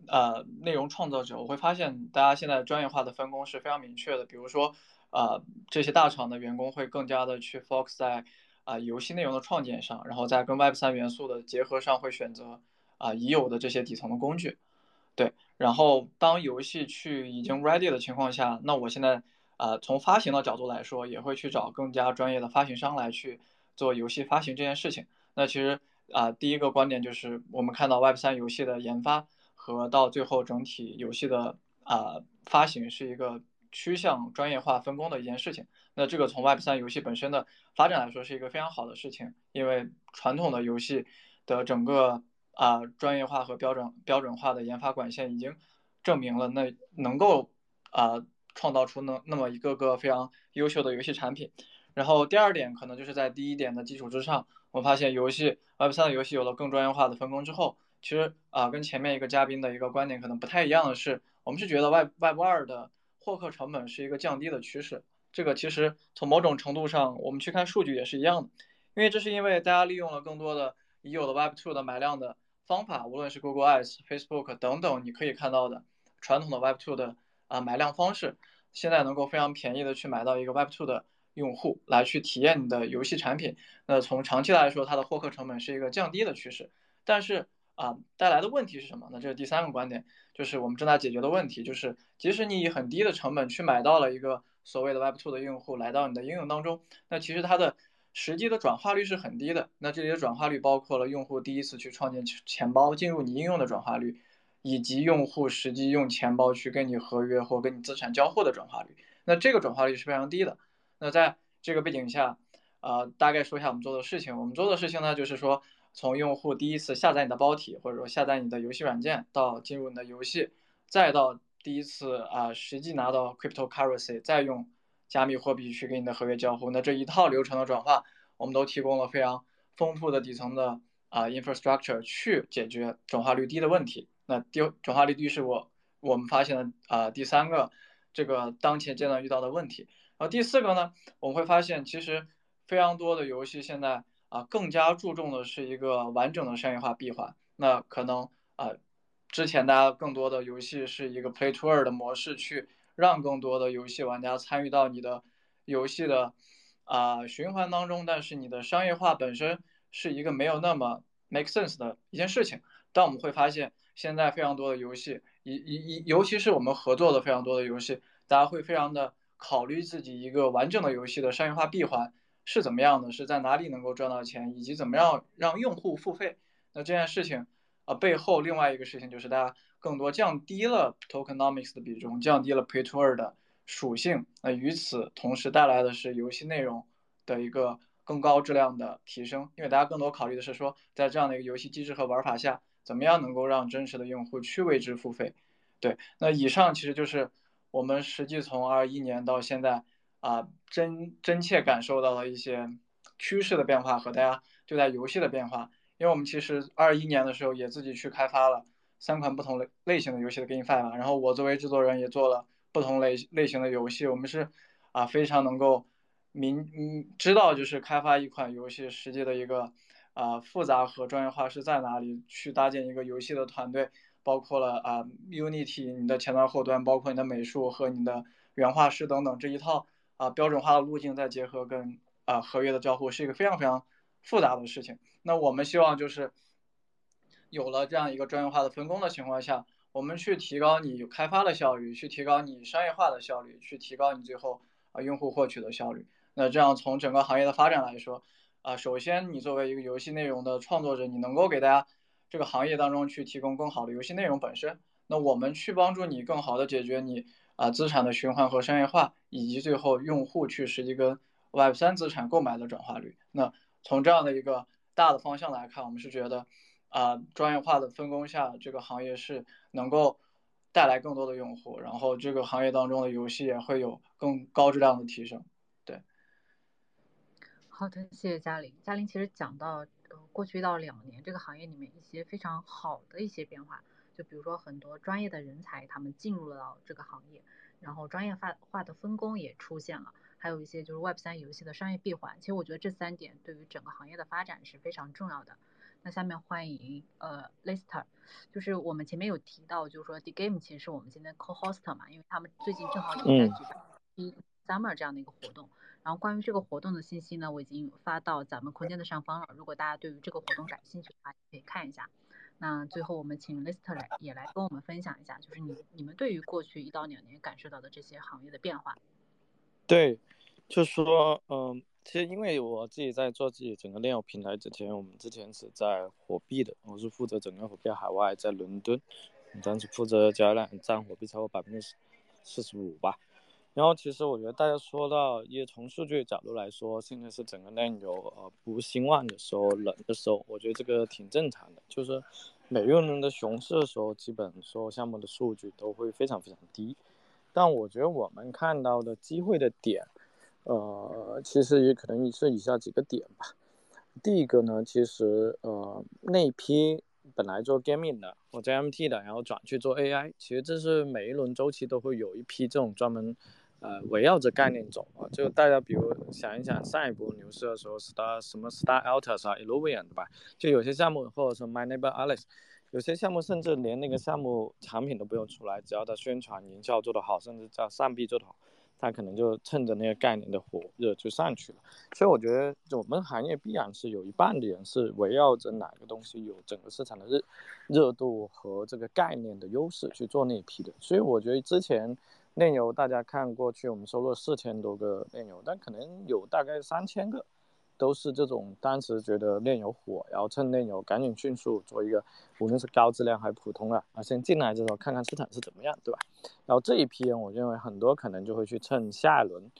呃，内容创作者，我会发现大家现在专业化的分工是非常明确的。比如说，呃，这些大厂的员工会更加的去 focus 在啊游戏内容的创建上，然后在跟 Web 三元素的结合上，会选择啊已有的这些底层的工具。对，然后当游戏去已经 ready 的情况下，那我现在呃从发行的角度来说，也会去找更加专业的发行商来去做游戏发行这件事情。那其实啊第一个观点就是，我们看到 Web 三游戏的研发。和到最后整体游戏的啊发行是一个趋向专业化分工的一件事情。那这个从 Web 三游戏本身的发展来说是一个非常好的事情，因为传统的游戏的整个啊专业化和标准标准化的研发管线已经证明了那能够啊创造出那那么一个个非常优秀的游戏产品。然后第二点可能就是在第一点的基础之上，我发现游戏 Web 三的游戏有了更专业化的分工之后。其实啊，跟前面一个嘉宾的一个观点可能不太一样的是，我们是觉得 Web Web 二的获客成本是一个降低的趋势。这个其实从某种程度上，我们去看数据也是一样的，因为这是因为大家利用了更多的已有的 Web two 的买量的方法，无论是 Google Ads、Facebook 等等，你可以看到的传统的 Web two 的啊买量方式，现在能够非常便宜的去买到一个 Web two 的用户来去体验你的游戏产品。那从长期来说，它的获客成本是一个降低的趋势，但是。啊，带来的问题是什么？那这是第三个观点，就是我们正在解决的问题，就是即使你以很低的成本去买到了一个所谓的 Web2 的用户来到你的应用当中，那其实它的实际的转化率是很低的。那这里的转化率包括了用户第一次去创建钱包进入你应用的转化率，以及用户实际用钱包去跟你合约或跟你资产交互的转化率。那这个转化率是非常低的。那在这个背景下，呃，大概说一下我们做的事情。我们做的事情呢，就是说。从用户第一次下载你的包体，或者说下载你的游戏软件，到进入你的游戏，再到第一次啊实际拿到 cryptocurrency，再用加密货币去给你的合约交互，那这一套流程的转化，我们都提供了非常丰富的底层的啊 infrastructure 去解决转化率低的问题。那第转化率低是我我们发现的啊第三个这个当前阶段遇到的问题。然后第四个呢，我们会发现其实非常多的游戏现在。啊，更加注重的是一个完整的商业化闭环。那可能啊，之前大家更多的游戏是一个 play to earn 的模式，去让更多的游戏玩家参与到你的游戏的啊循环当中。但是你的商业化本身是一个没有那么 make sense 的一件事情。但我们会发现，现在非常多的游戏，一一一，尤其是我们合作的非常多的游戏，大家会非常的考虑自己一个完整的游戏的商业化闭环。是怎么样的？是在哪里能够赚到钱，以及怎么样让用户付费？那这件事情啊，背后另外一个事情就是大家更多降低了 tokenomics 的比重，降低了 pay to earn 的属性。那与此同时带来的是游戏内容的一个更高质量的提升，因为大家更多考虑的是说，在这样的一个游戏机制和玩法下，怎么样能够让真实的用户去为之付费？对，那以上其实就是我们实际从二一年到现在。啊，真真切感受到了一些趋势的变化和大家对待游戏的变化。因为我们其实二一年的时候也自己去开发了三款不同类类型的游戏的 GameFi 嘛，然后我作为制作人也做了不同类类型的游戏。我们是啊非常能够明嗯知道就是开发一款游戏实际的一个啊复杂和专业化是在哪里，去搭建一个游戏的团队，包括了啊 Unity 你的前端后端，包括你的美术和你的原画师等等这一套啊标准化的路径，再结合跟啊合约的交互，是一个非常非常复杂的事情。那我们希望就是有了这样一个专业化的分工的情况下。我们去提高你开发的效率，去提高你商业化的效率，去提高你最后啊用户获取的效率。那这样从整个行业的发展来说，啊，首先你作为一个游戏内容的创作者，你能够给大家这个行业当中去提供更好的游戏内容本身。那我们去帮助你更好的解决你啊资产的循环和商业化，以及最后用户去实际跟 Web 三资产购买的转化率。那从这样的一个大的方向来看，我们是觉得。啊，专业化的分工下，这个行业是能够带来更多的用户，然后这个行业当中的游戏也会有更高质量的提升。对，好的，谢谢嘉玲。嘉玲其实讲到，呃，过去到两年这个行业里面一些非常好的一些变化，就比如说很多专业的人才他们进入了这个行业，然后专业化化的分工也出现了，还有一些就是 Web 三游戏的商业闭环。其实我觉得这三点对于整个行业的发展是非常重要的。那下面欢迎呃 Lister，就是我们前面有提到，就是说 The Game 其实是我们今天 Co-host 嘛，因为他们最近正好也在举办 Summer 这样的一个活动。然后关于这个活动的信息呢，我已经发到咱们空间的上方了。如果大家对于这个活动感兴趣的话，可以看一下。那最后我们请 Lister 来也来跟我们分享一下，就是你你们对于过去一到两年感受到的这些行业的变化。对，就说嗯。其实因为我自己在做自己整个链游平台之前，我们之前是在火币的，我是负责整个火币海外，在伦敦，当时负责交易量占火币超过百分之四十五吧。然后其实我觉得大家说到，也从数据角度来说，现在是整个链游呃不兴旺的时候，冷的时候，我觉得这个挺正常的。就是每个人的熊市的时候，基本所有项目的数据都会非常非常低。但我觉得我们看到的机会的点。呃，其实也可能是以下几个点吧。第一个呢，其实呃那批本来做 gaming 的或者 MT 的，然后转去做 AI，其实这是每一轮周期都会有一批这种专门呃围绕着概念走啊。就大家比如想一想上一波牛市的时候，Star 什么 Star Altus 啊，Illuvian 对吧？就有些项目或者说 My Neighbor Alice，有些项目甚至连那个项目产品都不用出来，只要它宣传营销做得好，甚至叫上币做得好。他可能就趁着那个概念的火热就上去了，所以我觉得我们行业必然是有一半的人是围绕着哪个东西有整个市场的热热度和这个概念的优势去做那一批的。所以我觉得之前炼油大家看过去，我们收了四千多个炼油，但可能有大概三千个。都是这种当时觉得炼油火，然后趁炼油赶紧迅速做一个，无论是高质量还是普通的啊，先进来之后看看市场是怎么样，对吧？然后这一批人，我认为很多可能就会去趁下一轮，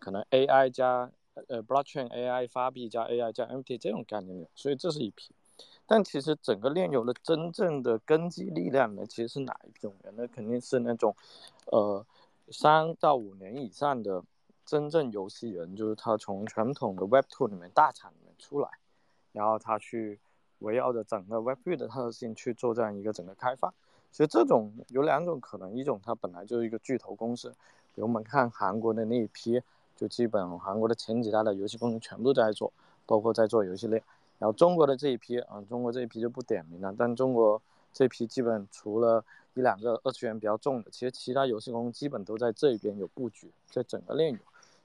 可能 AI 加呃 Blockchain AI 发币加 AI 加 MT 这种概念的，所以这是一批。但其实整个炼油的真正的根基力量呢，其实是哪一种人呢？肯定是那种，呃，三到五年以上的。真正游戏人就是他从传统的 Web Two 里面大厂里面出来，然后他去围绕着整个 Web Three 的特性去做这样一个整个开发。其实这种有两种可能，一种它本来就是一个巨头公司，比如我们看韩国的那一批，就基本韩国的前几大的游戏公司全部都在做，包括在做游戏链。然后中国的这一批啊，中国这一批就不点名了，但中国这批基本除了一两个二次元比较重的，其实其他游戏公司基本都在这边有布局，在整个链有。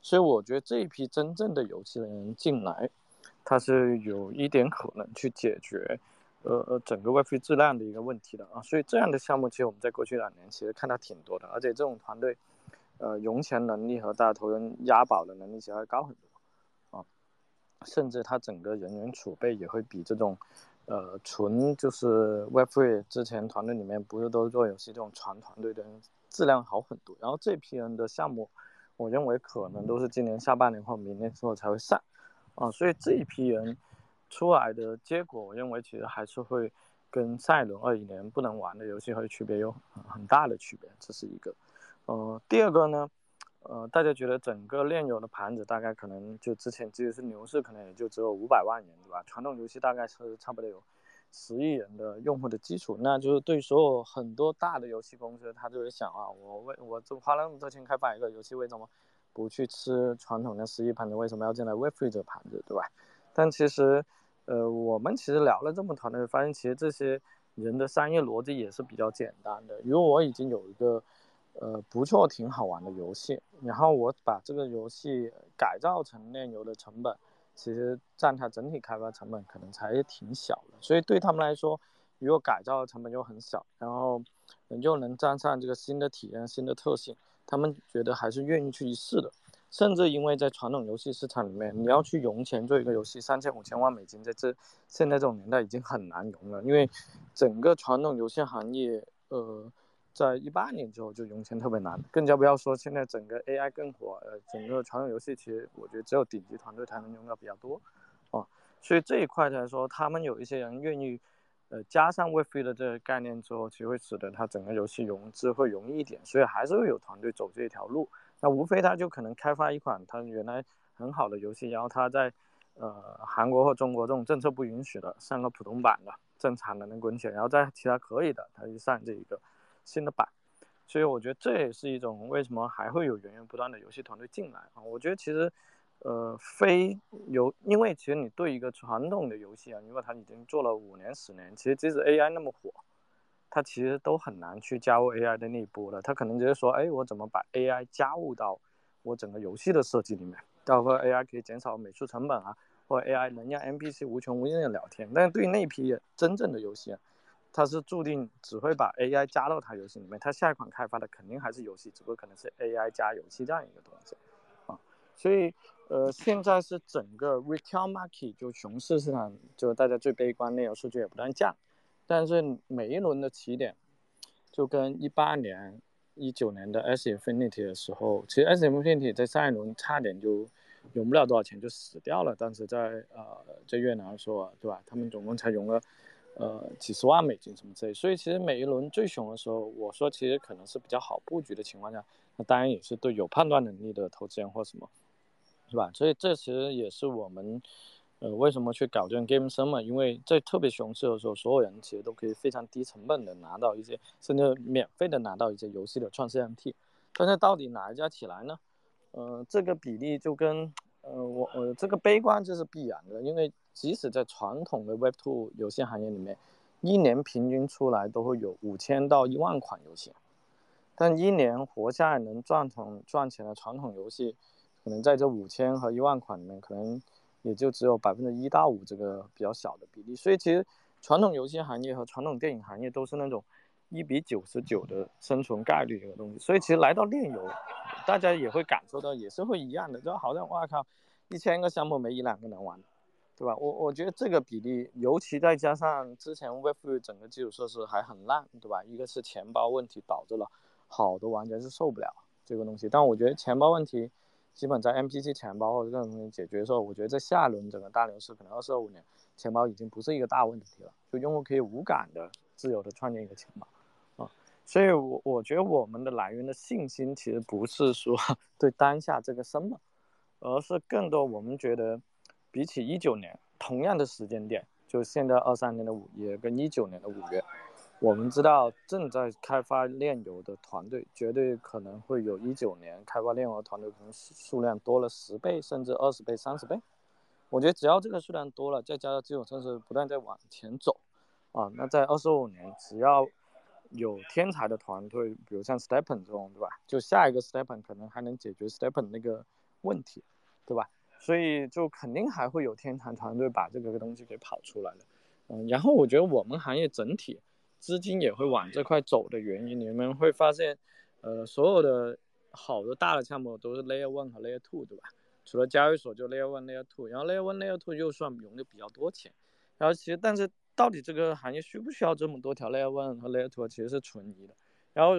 所以我觉得这一批真正的游戏人进来，他是有一点可能去解决，呃呃整个 Web3 质量的一个问题的啊。所以这样的项目其实我们在过去两年其实看到挺多的，而且这种团队，呃融钱能力和大投人押宝的能力其实高很多啊，甚至它整个人员储备也会比这种，呃纯就是 Web3 之前团队里面不是都做游戏这种传团队的人质量好很多。然后这批人的项目。我认为可能都是今年下半年或明年之后才会上，啊，所以这一批人出来的结果，我认为其实还是会跟上一轮二一年不能玩的游戏会区别有很大的区别，这是一个。呃，第二个呢，呃，大家觉得整个炼油的盘子大概可能就之前即使是牛市，可能也就只有五百万人，对吧？传统游戏大概是差不多有。十亿人的用户的基础，那就是对所有很多大的游戏公司，他就会想啊，我为我这花了那么多钱开发一个游戏，为什么不去吃传统的十亿盘子？为什么要进来 Web3 这个盘子，对吧？但其实呃，我们其实聊了这么团队，发现其实这些人的商业逻辑也是比较简单的。如果我已经有一个呃不错、挺好玩的游戏，然后我把这个游戏改造成炼油的成本，其实占它整体开发成本可能才挺小的。所以对他们来说，如果改造的成本又很小，然后你又能站上这个新的体验、新的特性，他们觉得还是愿意去一试的。甚至因为在传统游戏市场里面，你要去融钱做一个游戏，三千五千万美金，在这现在这种年代已经很难融了。因为整个传统游戏行业，呃，在一八年之后就融钱特别难，更加不要说现在整个 AI 更火，呃，整个传统游戏其实我觉得只有顶级团队才能融到比较多，啊，所以这一块来说，他们有一些人愿意，呃，加上 Web3 的这个概念之后，其实会使得它整个游戏融资会容易一点，所以还是会有团队走这条路。那无非他就可能开发一款他原来很好的游戏，然后他在呃韩国或中国这种政策不允许的上个普通版的正常的能滚起来，然后在其他可以的他就上这一个新的版，所以我觉得这也是一种为什么还会有源源不断的游戏团队进来啊？我觉得其实呃非游，因为其实你对一个传统的游戏啊，如果他已经做了五年十年，其实即使 AI 那么火。它其实都很难去加入 AI 的那一波了，它可能直接说，哎，我怎么把 AI 加入到我整个游戏的设计里面？包括 AI 可以减少美术成本啊，或者 AI 能让 NPC 无穷无尽的聊天。但是对于那批真正的游戏啊，它是注定只会把 AI 加到它游戏里面，它下一款开发的肯定还是游戏，只不过可能是 AI 加游戏这样一个东西啊。所以，呃，现在是整个 retail market 就熊市市场，就大家最悲观，内容数据也不断降。但是每一轮的起点，就跟一八年、一九年的 S Infinity 的时候，其实 S Infinity 在上一轮差点就融不了多少钱就死掉了。但是在呃在越南说，对吧？他们总共才融了呃几十万美金什么之类。所以其实每一轮最熊的时候，我说其实可能是比较好布局的情况下，那当然也是对有判断能力的投资人或什么，是吧？所以这其实也是我们。呃，为什么去搞这种 game summer？因为在特别熊市的时候，所有人其实都可以非常低成本的拿到一些，甚至免费的拿到一些游戏的创世 MT。但是到底哪一家起来呢？呃，这个比例就跟呃我呃这个悲观这是必然的，因为即使在传统的 Web Two 游戏行业里面，一年平均出来都会有五千到一万款游戏，但一年活下来能赚成赚钱的传统游戏，可能在这五千和一万款里面可能。也就只有百分之一到五这个比较小的比例，所以其实传统游戏行业和传统电影行业都是那种一比九十九的生存概率这个东西，所以其实来到炼油，大家也会感受到也是会一样的，就好像哇靠，一千个项目没一两个能玩，对吧？我我觉得这个比例，尤其再加上之前 Web 整个基础设施还很烂，对吧？一个是钱包问题导致了好多玩家是受不了这个东西，但我觉得钱包问题。基本在 MPC 钱包或者这种东西解决的时候，我觉得在下一轮整个大牛市可能二四二五年，钱包已经不是一个大问题了，就用户可以无感的、自由的创建一个钱包，所以我我觉得我们的来源的信心其实不是说 [laughs] 对当下这个什么，而是更多我们觉得，比起一九年同样的时间点，就现在二三年的五月跟一九年的五月。我们知道正在开发炼油的团队，绝对可能会有一九年开发炼油团队可能数量多了十倍，甚至二十倍、三十倍。我觉得只要这个数量多了，再加上基础设施不断在往前走，啊，那在二十五年，只要有天才的团队，比如像 Stepen 这种，对吧？就下一个 Stepen 可能还能解决 Stepen 那个问题，对吧？所以就肯定还会有天才团队把这个东西给跑出来了。嗯，然后我觉得我们行业整体。资金也会往这块走的原因，你们会发现，呃，所有的好的大的项目都是 Layer One 和 Layer Two，对吧？除了交易所就 Layer One、Layer Two，然后 Layer One、Layer Two 又算融的比较多钱。然后其实，但是到底这个行业需不需要这么多条 Layer One 和 Layer Two，其实是存疑的。然后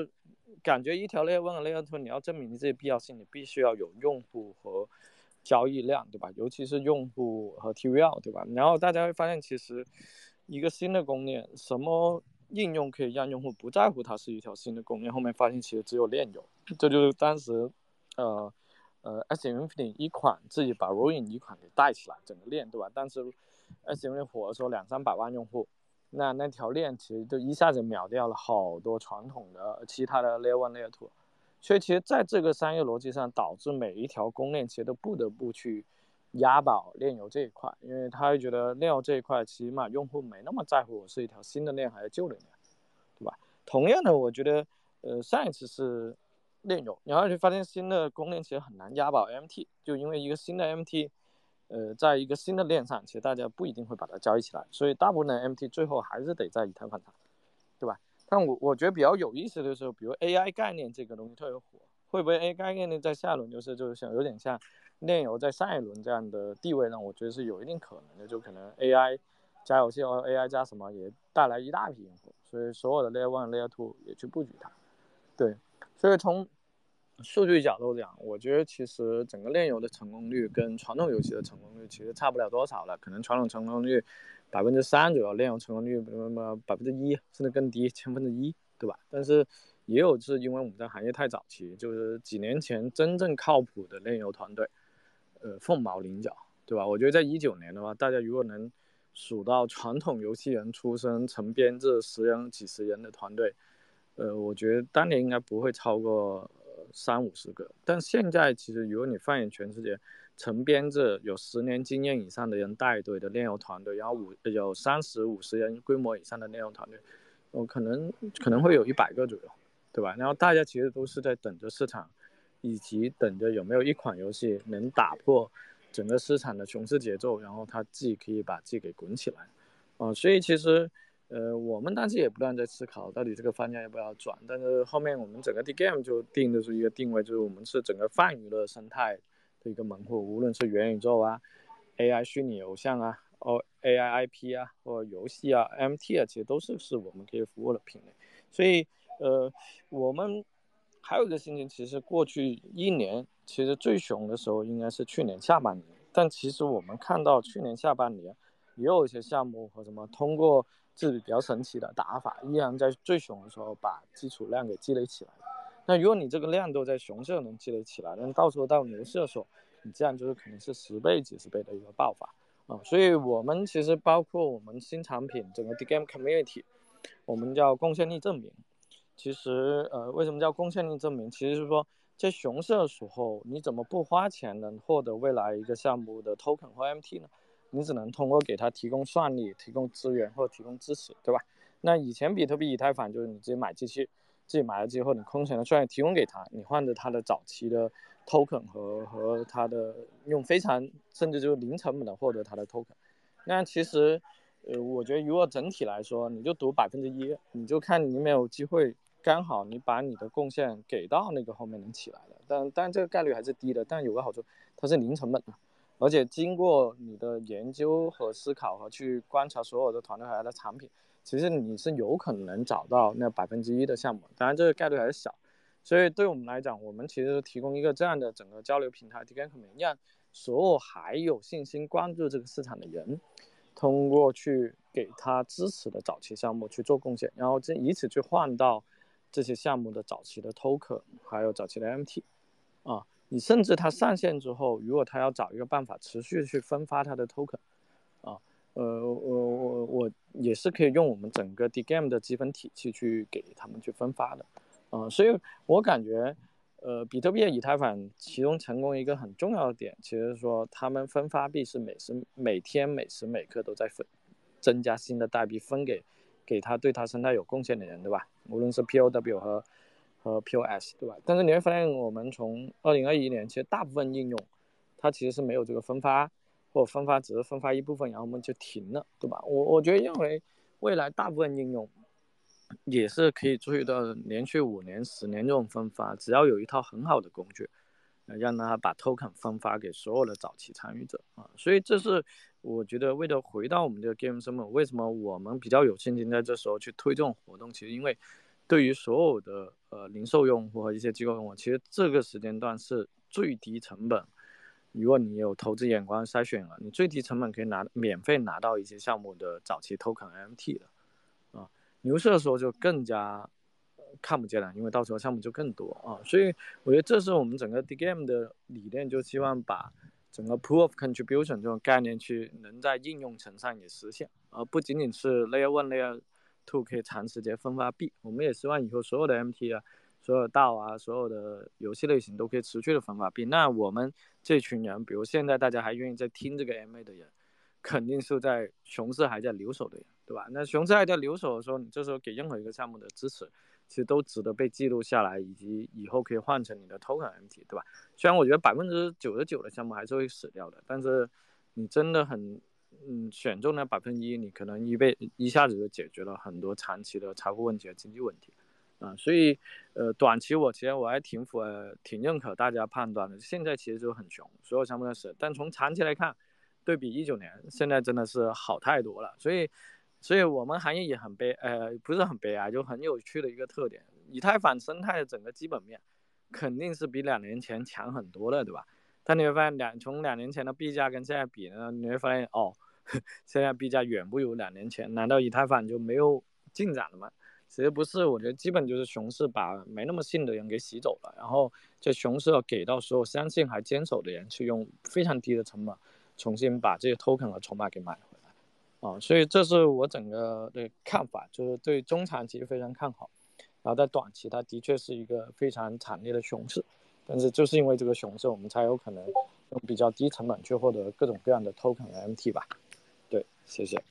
感觉一条 Layer One 和 Layer Two，你要证明你这些必要性，你必须要有用户和交易量，对吧？尤其是用户和 TVL，对吧？然后大家会发现，其实一个新的公链，什么？应用可以让用户不在乎它是一条新的公链，后面发现其实只有链游，这就是当时，呃，呃，S Infinity 一款自己把 Rolling 一款给带起来整个链，对吧？但是 S Infinity 火的时候两三百万用户，那那条链其实就一下子秒掉了好多传统的其他的 Layer One Layer Two，所以其实在这个商业逻辑上，导致每一条公链其实都不得不去押宝链游这一块，因为他会觉得链游这一块起码用户没那么在乎我是一条新的链还是旧的链，对吧？同样的，我觉得呃上一次是链游，然后就发现新的公链其实很难押宝 MT，就因为一个新的 MT，呃，在一个新的链上，其实大家不一定会把它交易起来，所以大部分的 MT 最后还是得在以太坊上，对吧？但我我觉得比较有意思的是，比如 AI 概念这个东西特别火，会不会 AI 概念在下一轮就是就是像有点像。炼油在上一轮这样的地位呢，我觉得是有一定可能的，就可能 AI 加游戏和 AI 加什么也带来一大批用户，所以所有的 Layer One、Layer Two 也去布局它。对，所以从数据角度讲，我觉得其实整个炼油的成功率跟传统游戏的成功率其实差不了多少了，可能传统成功率百分之三左右，炼油成功率什么百分之一甚至更低，千分之一，对吧？但是也有是因为我们在行业太早期，就是几年前真正靠谱的炼油团队。呃，凤毛麟角，对吧？我觉得在一九年的话，大家如果能数到传统游戏人出身、成编制十人、几十人的团队，呃，我觉得当年应该不会超过三五十个。但现在其实，如果你放眼全世界，成编制有十年经验以上的人带队的炼油团队，然后五有三十五十人规模以上的炼油团队，我可能可能会有一百个左右，对吧？然后大家其实都是在等着市场。以及等着有没有一款游戏能打破整个市场的熊市节奏，然后它自己可以把自己给滚起来，啊，所以其实，呃，我们当时也不断在思考，到底这个方向要不要转。但是后面我们整个 D Game 就定的是一个定位，就是我们是整个泛娱乐生态的一个门户，无论是元宇宙啊、AI 虚拟偶像啊、哦 AI IP 啊或游戏啊、MT 啊，其实都是是我们可以服务的品类。所以，呃，我们。还有一个心情，其实过去一年其实最熊的时候应该是去年下半年，但其实我们看到去年下半年也有一些项目和什么通过自己比较神奇的打法，依然在最熊的时候把基础量给积累起来。那如果你这个量都在熊市能积累起来，那到时候到牛市的时候，你这样就是可能是十倍、几十倍的一个爆发啊！所以我们其实包括我们新产品整个 D Game Community，我们叫贡献力证明。其实，呃，为什么叫贡献力证明？其实是说，在熊市的时候，你怎么不花钱能获得未来一个项目的 token 或 MT 呢？你只能通过给他提供算力、提供资源或提供支持，对吧？那以前比特币、以太坊就是你自己买机器，自己买了之后，你空前的算力提供给他，你换着他的早期的 token 和和他的用非常甚至就是零成本的获得他的 token。那其实，呃，我觉得如果整体来说，你就赌百分之一，你就看你有没有机会。刚好你把你的贡献给到那个后面能起来的，但但这个概率还是低的。但有个好处，它是零成本的，而且经过你的研究和思考和去观察所有的团队和它的产品，其实你是有可能找到那百分之一的项目。当然这个概率还是小，所以对我们来讲，我们其实提供一个这样的整个交流平台，提供可能让所有还有信心关注这个市场的人，通过去给他支持的早期项目去做贡献，然后这以此去换到。这些项目的早期的 token，还有早期的 MT，啊，你甚至它上线之后，如果他要找一个办法持续去分发它的 token，啊，呃，我我我也是可以用我们整个 D Game 的积分体系去给他们去分发的，啊，所以我感觉，呃，比特币、以太坊其中成功一个很重要的点，其实说他们分发币是每时每天每时每刻都在分增加新的代币分给。给他对他生态有贡献的人，对吧？无论是 POW 和和 POS，对吧？但是你会发现，我们从二零二一年，其实大部分应用它其实是没有这个分发，或分发只是分发一部分，然后我们就停了，对吧？我我觉得认为未来大部分应用也是可以做到连续五年、十年这种分发，只要有一套很好的工具。让他把 token 分发给所有的早期参与者啊，所以这是我觉得为了回到我们这个 game summer，为什么我们比较有信心在这时候去推这种活动？其实因为对于所有的呃零售用户和一些机构用户，其实这个时间段是最低成本。如果你有投资眼光筛选了，你最低成本可以拿免费拿到一些项目的早期 token MT 的啊，牛市的时候就更加。看不见了，因为到时候项目就更多啊，所以我觉得这是我们整个 D Game 的理念，就希望把整个 Pool of Contribution 这种概念去能在应用层上也实现，而不仅仅是 Layer One、Layer Two 可以长时间分发币，我们也希望以后所有的 MT 啊，所有的道啊，所有的游戏类型都可以持续的分发币。那我们这群人，比如现在大家还愿意在听这个 MA 的人，肯定是在熊市还在留守的人，对吧？那熊市还在留守的时候，你这时候给任何一个项目的支持，其实都值得被记录下来，以及以后可以换成你的 token MT，对吧？虽然我觉得百分之九十九的项目还是会死掉的，但是你真的很，嗯，选中那百分之一，你可能一被一下子就解决了很多长期的财富问题和经济问题。啊，所以，呃，短期我其实我还挺符合、挺认可大家判断的。现在其实就很穷，所有项目都是。但从长期来看，对比一九年，现在真的是好太多了。所以，所以我们行业也很悲，呃，不是很悲哀，就很有趣的一个特点。以太坊生态的整个基本面，肯定是比两年前强很多了，对吧？但你会发现，两从两年前的币价跟现在比呢，你会发现，哦，[laughs] 现在币价远不如两年前。难道以太坊就没有进展了吗？其实不是，我觉得基本就是熊市把没那么信的人给洗走了，然后这熊市要给到所有相信还坚守的人，去用非常低的成本重新把这些 token 和筹码给买回来，啊，所以这是我整个的看法，就是对中长期非常看好，然后在短期它的确是一个非常惨烈的熊市，但是就是因为这个熊市，我们才有可能用比较低成本去获得各种各样的 token 和 MT 吧，谢谢。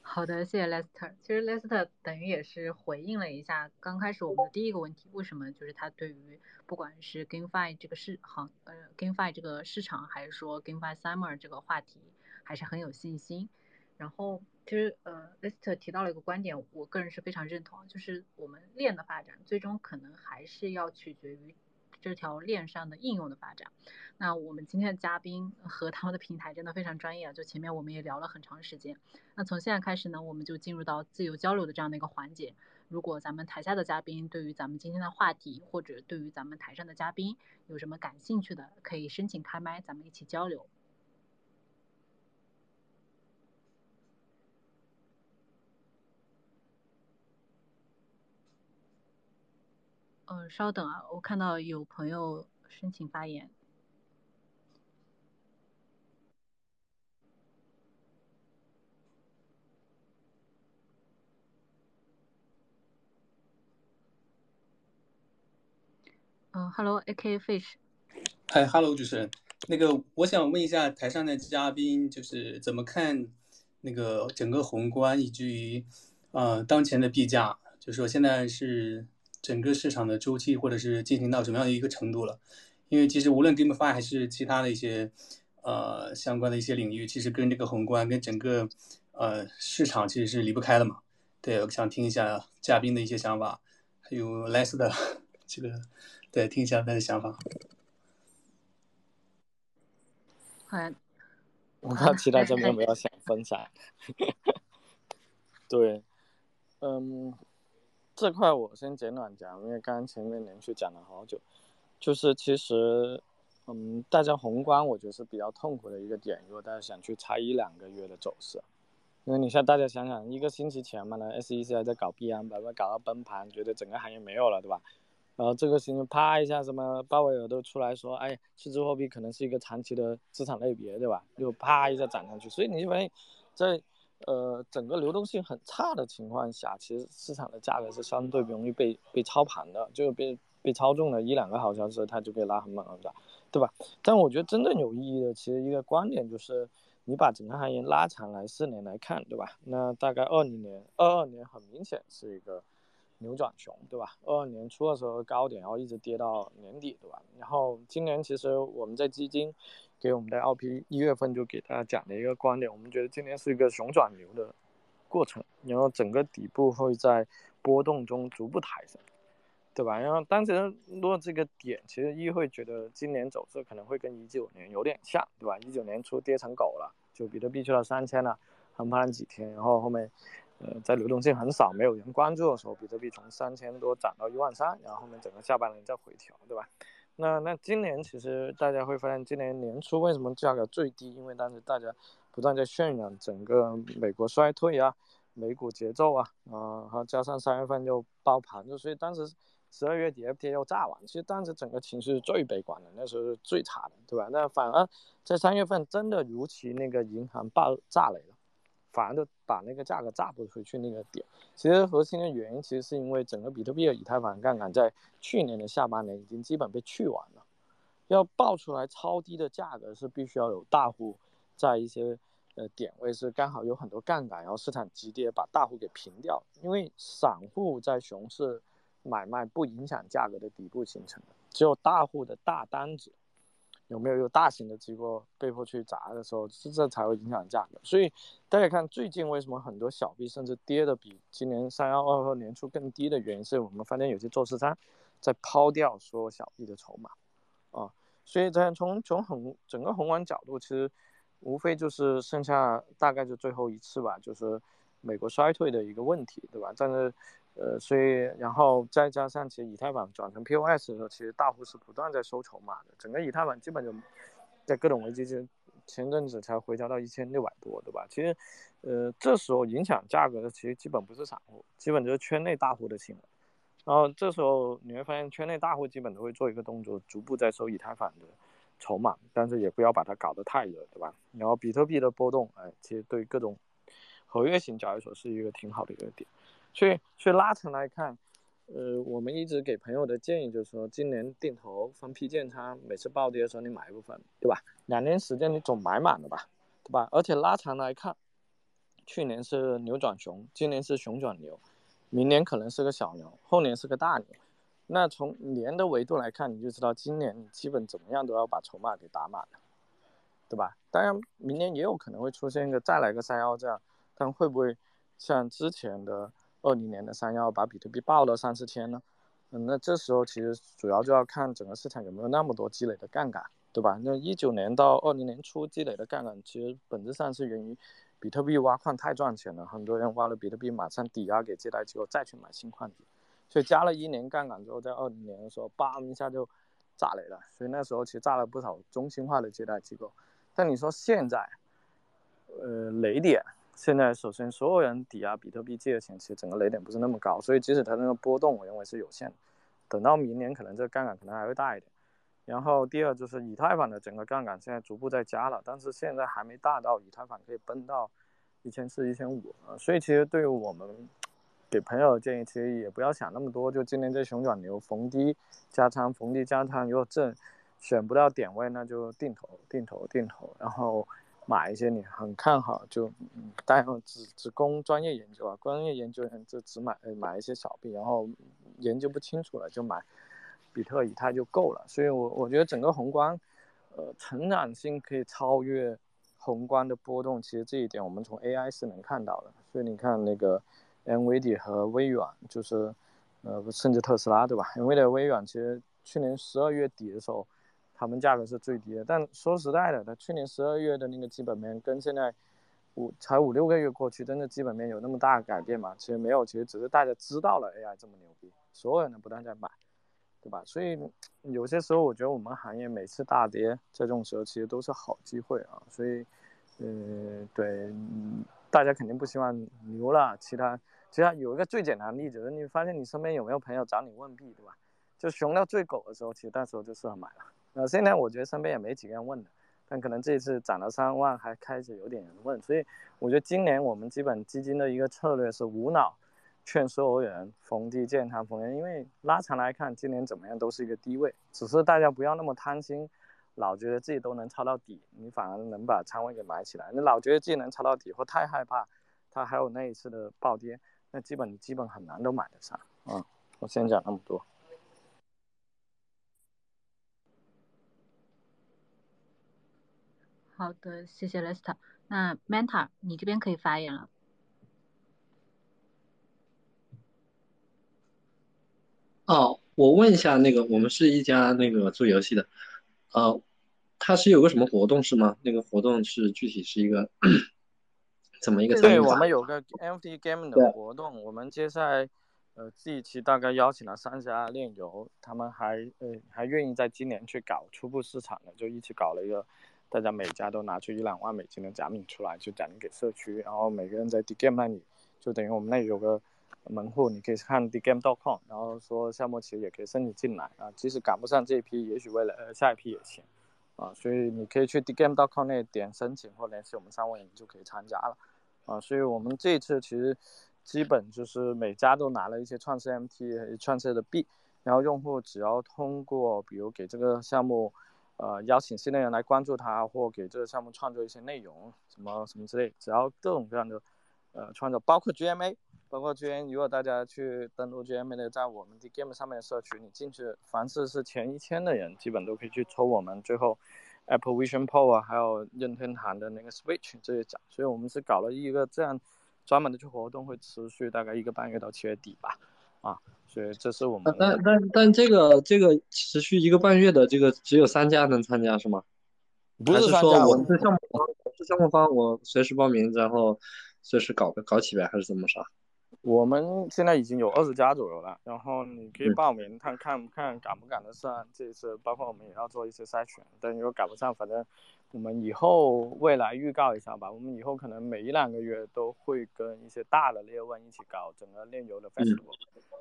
好的，谢谢 Lester。其实 Lester 等于也是回应了一下刚开始我们的第一个问题，为什么就是他对于不管是 GameFi 这个市行呃 GameFi 这个市场，还是说 GameFi Summer 这个话题，还是很有信心。然后其实呃 Lester 提到了一个观点，我个人是非常认同，就是我们链的发展最终可能还是要取决于。这条链上的应用的发展，那我们今天的嘉宾和他们的平台真的非常专业啊！就前面我们也聊了很长时间，那从现在开始呢，我们就进入到自由交流的这样的一个环节。如果咱们台下的嘉宾对于咱们今天的话题，或者对于咱们台上的嘉宾有什么感兴趣的，可以申请开麦，咱们一起交流。嗯，稍等啊，我看到有朋友申请发言。嗯，Hello，AK Fish。嗨，Hello，主持人。那个，我想问一下台上的嘉宾，就是怎么看那个整个宏观以及于呃当前的币价，就是说现在是。整个市场的周期，或者是进行到什么样的一个程度了？因为其实无论 GameFi 还是其他的一些呃相关的一些领域，其实跟这个宏观跟整个呃市场其实是离不开的嘛。对，我想听一下嘉宾的一些想法，还有 Les 的 [laughs] 这个，对，听一下他的想法。好，[laughs] 我看其他这边没有想分享。[laughs] 对，嗯。这块我先简短讲，因为刚刚前面连续讲了好久，就是其实，嗯，大家宏观我觉得是比较痛苦的一个点，如果大家想去猜一两个月的走势，因为你像大家想想，一个星期前嘛，呢 SEC 还在搞币安，把它搞到崩盘，觉得整个行业没有了，对吧？然后这个星期啪一下，什么鲍威尔都出来说，哎，数字货币可能是一个长期的资产类别，对吧？又啪一下涨上去，所以你就发现，在呃，整个流动性很差的情况下，其实市场的价格是相对容易被被操盘的，就被被操纵了一两个好消息，它就可以拉很猛的，对吧？但我觉得真正有意义的，其实一个观点就是，你把整个行业拉长来四年来看，对吧？那大概二零年、二二年很明显是一个扭转熊，对吧？二二年初的时候高点，然后一直跌到年底，对吧？然后今年其实我们在基金。给我们的 LP 一月份就给大家讲的一个观点，我们觉得今年是一个熊转牛的过程，然后整个底部会在波动中逐步抬升，对吧？然后当时落这个点，其实一会觉得今年走势可能会跟一九年有点像，对吧？一九年初跌成狗了，就比特币去到三千了，横盘几天，然后后面，呃，在流动性很少、没有人关注的时候，比特币从三千多涨到一万三，然后后面整个下半年再回调，对吧？那那今年其实大家会发现，今年年初为什么价格最低？因为当时大家不断在渲染整个美国衰退啊，美股节奏啊，啊，然后加上三月份又爆盘，就所以当时十二月底 FT 又炸完，其实当时整个情绪是最悲观的，那时候是最差的，对吧？那反而在三月份真的如其那个银行爆炸雷了，反而就把那个价格炸不回去那个点。其实核心的原因其实是因为整个比特币的以太坊杠杆在去年的下半年已经基本被去完了，要爆出来超低的价格是必须要有大户在一些呃点位是刚好有很多杠杆，然后市场急跌把大户给平掉。因为散户在熊市买卖不影响价格的底部形成，只有大户的大单子。有没有有大型的机构被迫去砸的时候，这这才会影响价格。所以大家看最近为什么很多小币甚至跌的比今年三幺二二年初更低的原因，是我们发现有些做市商在抛掉所有小币的筹码啊。所以在从从宏整个宏观角度，其实无非就是剩下大概就最后一次吧，就是美国衰退的一个问题，对吧？但是。呃，所以然后再加上其实以太坊转成 POS 的时候，其实大户是不断在收筹码的，整个以太坊基本就在各种危机之前阵子才回调到一千六百多，对吧？其实，呃，这时候影响价格的其实基本不是散户，基本就是圈内大户的行为。然后这时候你会发现，圈内大户基本都会做一个动作，逐步在收以太坊的筹码，但是也不要把它搞得太热，对吧？然后比特币的波动，哎，其实对各种合约型交易所是一个挺好的一个点。去去，拉长来看，呃，我们一直给朋友的建议就是说，今年定投分批建仓，每次暴跌的时候你买一部分，对吧？两年时间你总买满了吧，对吧？而且拉长来看，去年是牛转熊，今年是熊转牛，明年可能是个小牛，后年是个大牛。那从年的维度来看，你就知道今年基本怎么样都要把筹码给打满了，对吧？当然，明年也有可能会出现一个再来个三幺这样，但会不会像之前的？二零年的三幺把比特币爆了三四千呢，嗯，那这时候其实主要就要看整个市场有没有那么多积累的杠杆，对吧？那一九年到二零年初积累的杠杆，其实本质上是源于比特币挖矿太赚钱了，很多人挖了比特币马上抵押给借贷机构再去买新矿，所以加了一年杠杆之后，在二零年的时候，bang 一下就炸雷了，所以那时候其实炸了不少中心化的借贷机构。但你说现在，呃，雷点？现在首先，所有人抵押比特币借的钱，其实整个雷点不是那么高，所以即使它那个波动，我认为是有限的。等到明年，可能这个杠杆可能还会大一点。然后第二就是以太坊的整个杠杆现在逐步在加了，但是现在还没大到以太坊可以奔到一千四、一千五啊。所以其实对于我们给朋友的建议，其实也不要想那么多，就今年这熊转牛逢低加仓，逢低加仓，如果这选不到点位，那就定投、定投、定投，然后。买一些你很看好，就当然只只供专业研究啊，专业研究员就只买买一些小币，然后研究不清楚了就买比特以太就够了。所以，我我觉得整个宏观，呃，成长性可以超越宏观的波动。其实这一点我们从 AI 是能看到的。所以你看那个 NVIDIA 和微软，就是呃甚至特斯拉对吧？NVIDIA、微软其实去年十二月底的时候。他们价格是最低的，但说实在的，它去年十二月的那个基本面跟现在五才五六个月过去，真的基本面有那么大的改变吗？其实没有，其实只是大家知道了 AI 这么牛逼，所有人都不断在买，对吧？所以有些时候我觉得我们行业每次大跌在这种时候，其实都是好机会啊。所以，呃，对，大家肯定不希望牛了。其他，其实有一个最简单的例子，你发现你身边有没有朋友找你问币，对吧？就熊到最狗的时候，其实那时候就适合买了。呃，现在我觉得身边也没几个人问的，但可能这一次涨了三万，还开始有点人问，所以我觉得今年我们基本基金的一个策略是无脑劝所有人逢低建仓逢低，因为拉长来看，今年怎么样都是一个低位，只是大家不要那么贪心，老觉得自己都能抄到底，你反而能把仓位给买起来。你老觉得自己能抄到底，或太害怕它还有那一次的暴跌，那基本基本很难都买得上。嗯，我先讲那么多。好的，谢谢 Lester。那 Manta，你这边可以发言了。哦，我问一下，那个我们是一家那个做游戏的，呃，它是有个什么活动是吗？那个活动是具体是一个怎么一个？对我们有个 NFT Game 的活动，我们接下来呃这一期大概邀请了三家链游，他们还呃还愿意在今年去搞初步市场的，就一起搞了一个。大家每家都拿出一两万美金的奖品出来，就奖励给社区，然后每个人在 D Game 那里，就等于我们那里有个门户，你可以看 D Game.com，然后说项目其实也可以申请进来啊，即使赶不上这一批，也许为了呃下一批也行啊，所以你可以去 D Game.com 那点申请或联系我们三位，你就可以参加了啊，所以我们这次其实基本就是每家都拿了一些创世 MT 创世的币，然后用户只要通过比如给这个项目。呃，邀请新的人来关注他，或给这个项目创作一些内容，什么什么之类，只要各种各样的，呃，创作，包括 GMA，包括 GMA，如果大家去登录 GMA 的，在我们的 Game 上面的社区，你进去，凡是是前一千的人，基本都可以去抽我们最后 Apple Vision Pro 啊，还有任天堂的那个 Switch 这些奖，所以我们是搞了一个这样专门的去活动，会持续大概一个半月到七月底吧，啊。所以这是我们，但但但这个这个持续一个半月的这个只有三家能参加是吗？不是说我是项目方，是项目方，我随时报名，然后随时搞搞起呗，还是怎么啥？我们现在已经有二十家左右了，然后你可以报名，看看看赶不赶得上这次，包括我们也要做一些筛选，但如果赶不上，反正。我们以后未来预告一下吧，我们以后可能每一两个月都会跟一些大的猎问一起搞整个炼油的 festival，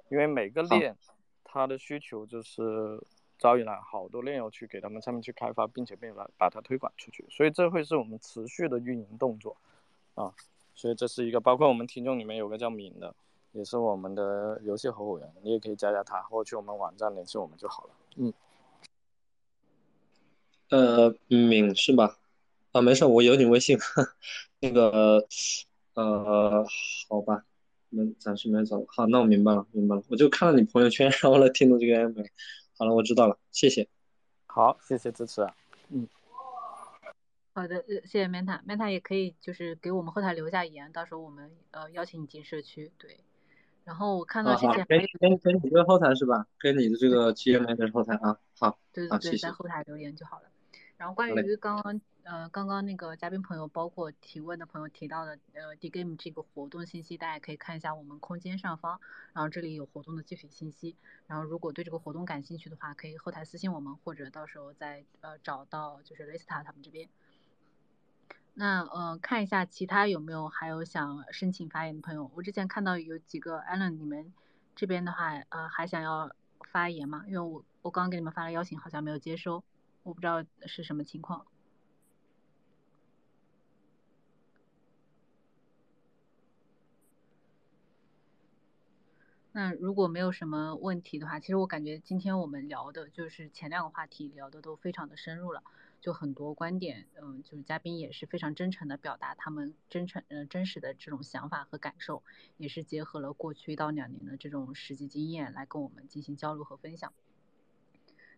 因为每个链它的需求就是招引了好多炼油去给他们上面去开发，并且并把把它推广出去，所以这会是我们持续的运营动作啊，所以这是一个，包括我们听众里面有个叫敏的，也是我们的游戏合伙人，你也可以加加他，或去我们网站联系我们就好了，嗯。呃，敏是吧？啊，没事，我有你微信。那个，呃，好吧，那暂时没找。好，那我明白了，明白了。我就看了你朋友圈，[laughs] 然后来听的这个 M。好了，我知道了，谢谢。好，谢谢支持。嗯。好的，谢谢 Manta，Manta 也可以就是给我们后台留下言，到时候我们呃邀请你进社区。对。然后我看到之前跟跟跟你这个后台是吧？跟你的这个 GM 的后台啊。好。对对对，在后台留言就好了。然后关于刚刚呃刚刚那个嘉宾朋友，包括提问的朋友提到的呃 D Game 这个活动信息，大家可以看一下我们空间上方，然后这里有活动的具体信息。然后如果对这个活动感兴趣的话，可以后台私信我们，或者到时候再呃找到就是 Lista 他们这边。那呃看一下其他有没有还有想申请发言的朋友，我之前看到有几个 Allen，你们这边的话呃还想要发言吗？因为我我刚刚给你们发了邀请，好像没有接收。我不知道是什么情况。那如果没有什么问题的话，其实我感觉今天我们聊的就是前两个话题聊的都非常的深入了，就很多观点，嗯，就是嘉宾也是非常真诚的表达他们真诚、嗯真实的这种想法和感受，也是结合了过去一到两年的这种实际经验来跟我们进行交流和分享。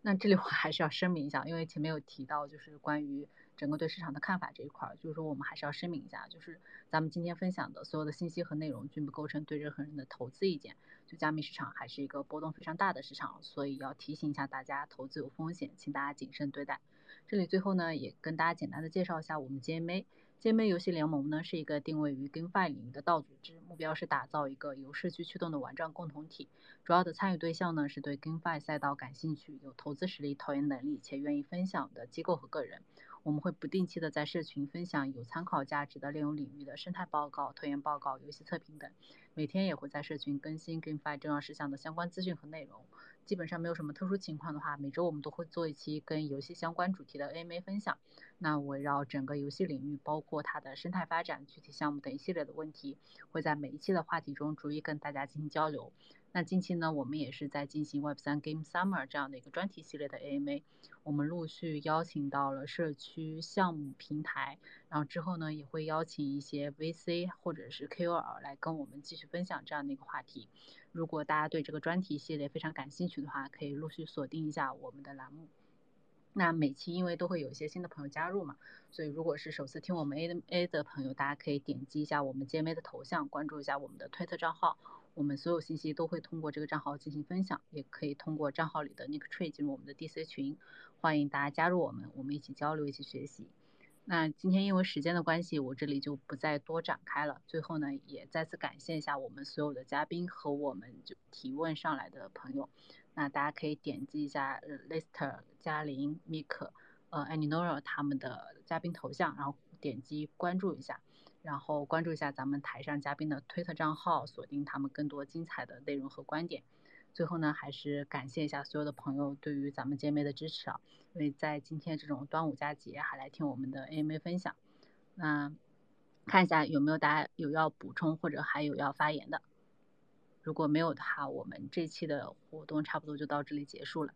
那这里我还是要声明一下，因为前面有提到，就是关于整个对市场的看法这一块儿，就是说我们还是要声明一下，就是咱们今天分享的所有的信息和内容均不构成对任何人的投资意见。就加密市场还是一个波动非常大的市场，所以要提醒一下大家，投资有风险，请大家谨慎对待。这里最后呢，也跟大家简单的介绍一下我们 GMA。界面游戏联盟呢是一个定位于 GameFi 领域的道组织，目标是打造一个由社区驱动的玩转共同体。主要的参与对象呢是对 GameFi 赛道感兴趣、有投资实力、投研能力且愿意分享的机构和个人。我们会不定期的在社群分享有参考价值的内容领域的生态报告、投研报告、游戏测评等。每天也会在社群更新 GameFi 重要事项的相关资讯和内容。基本上没有什么特殊情况的话，每周我们都会做一期跟游戏相关主题的 AMA 分享。那围绕整个游戏领域，包括它的生态发展、具体项目等一系列的问题，会在每一期的话题中逐一跟大家进行交流。那近期呢，我们也是在进行 Web3 Game Summer 这样的一个专题系列的 AMA。我们陆续邀请到了社区项目平台，然后之后呢，也会邀请一些 VC 或者是 KOL 来跟我们继续分享这样的一个话题。如果大家对这个专题系列非常感兴趣的话，可以陆续锁定一下我们的栏目。那每期因为都会有一些新的朋友加入嘛，所以如果是首次听我们 A A 的朋友，大家可以点击一下我们 J M A 的头像，关注一下我们的推特账号，我们所有信息都会通过这个账号进行分享，也可以通过账号里的 Nick Tree 进入我们的 D C 群，欢迎大家加入我们，我们一起交流，一起学习。那今天因为时间的关系，我这里就不再多展开了。最后呢，也再次感谢一下我们所有的嘉宾和我们就提问上来的朋友。那大家可以点击一下 Lister、嘉玲、Mike、呃 Aninora 他们的嘉宾头像，然后点击关注一下，然后关注一下咱们台上嘉宾的推特账号，锁定他们更多精彩的内容和观点。最后呢，还是感谢一下所有的朋友对于咱们姐妹的支持啊！因为在今天这种端午佳节还来听我们的 AMA 分享，那看一下有没有大家有要补充或者还有要发言的。如果没有的话，我们这期的活动差不多就到这里结束了。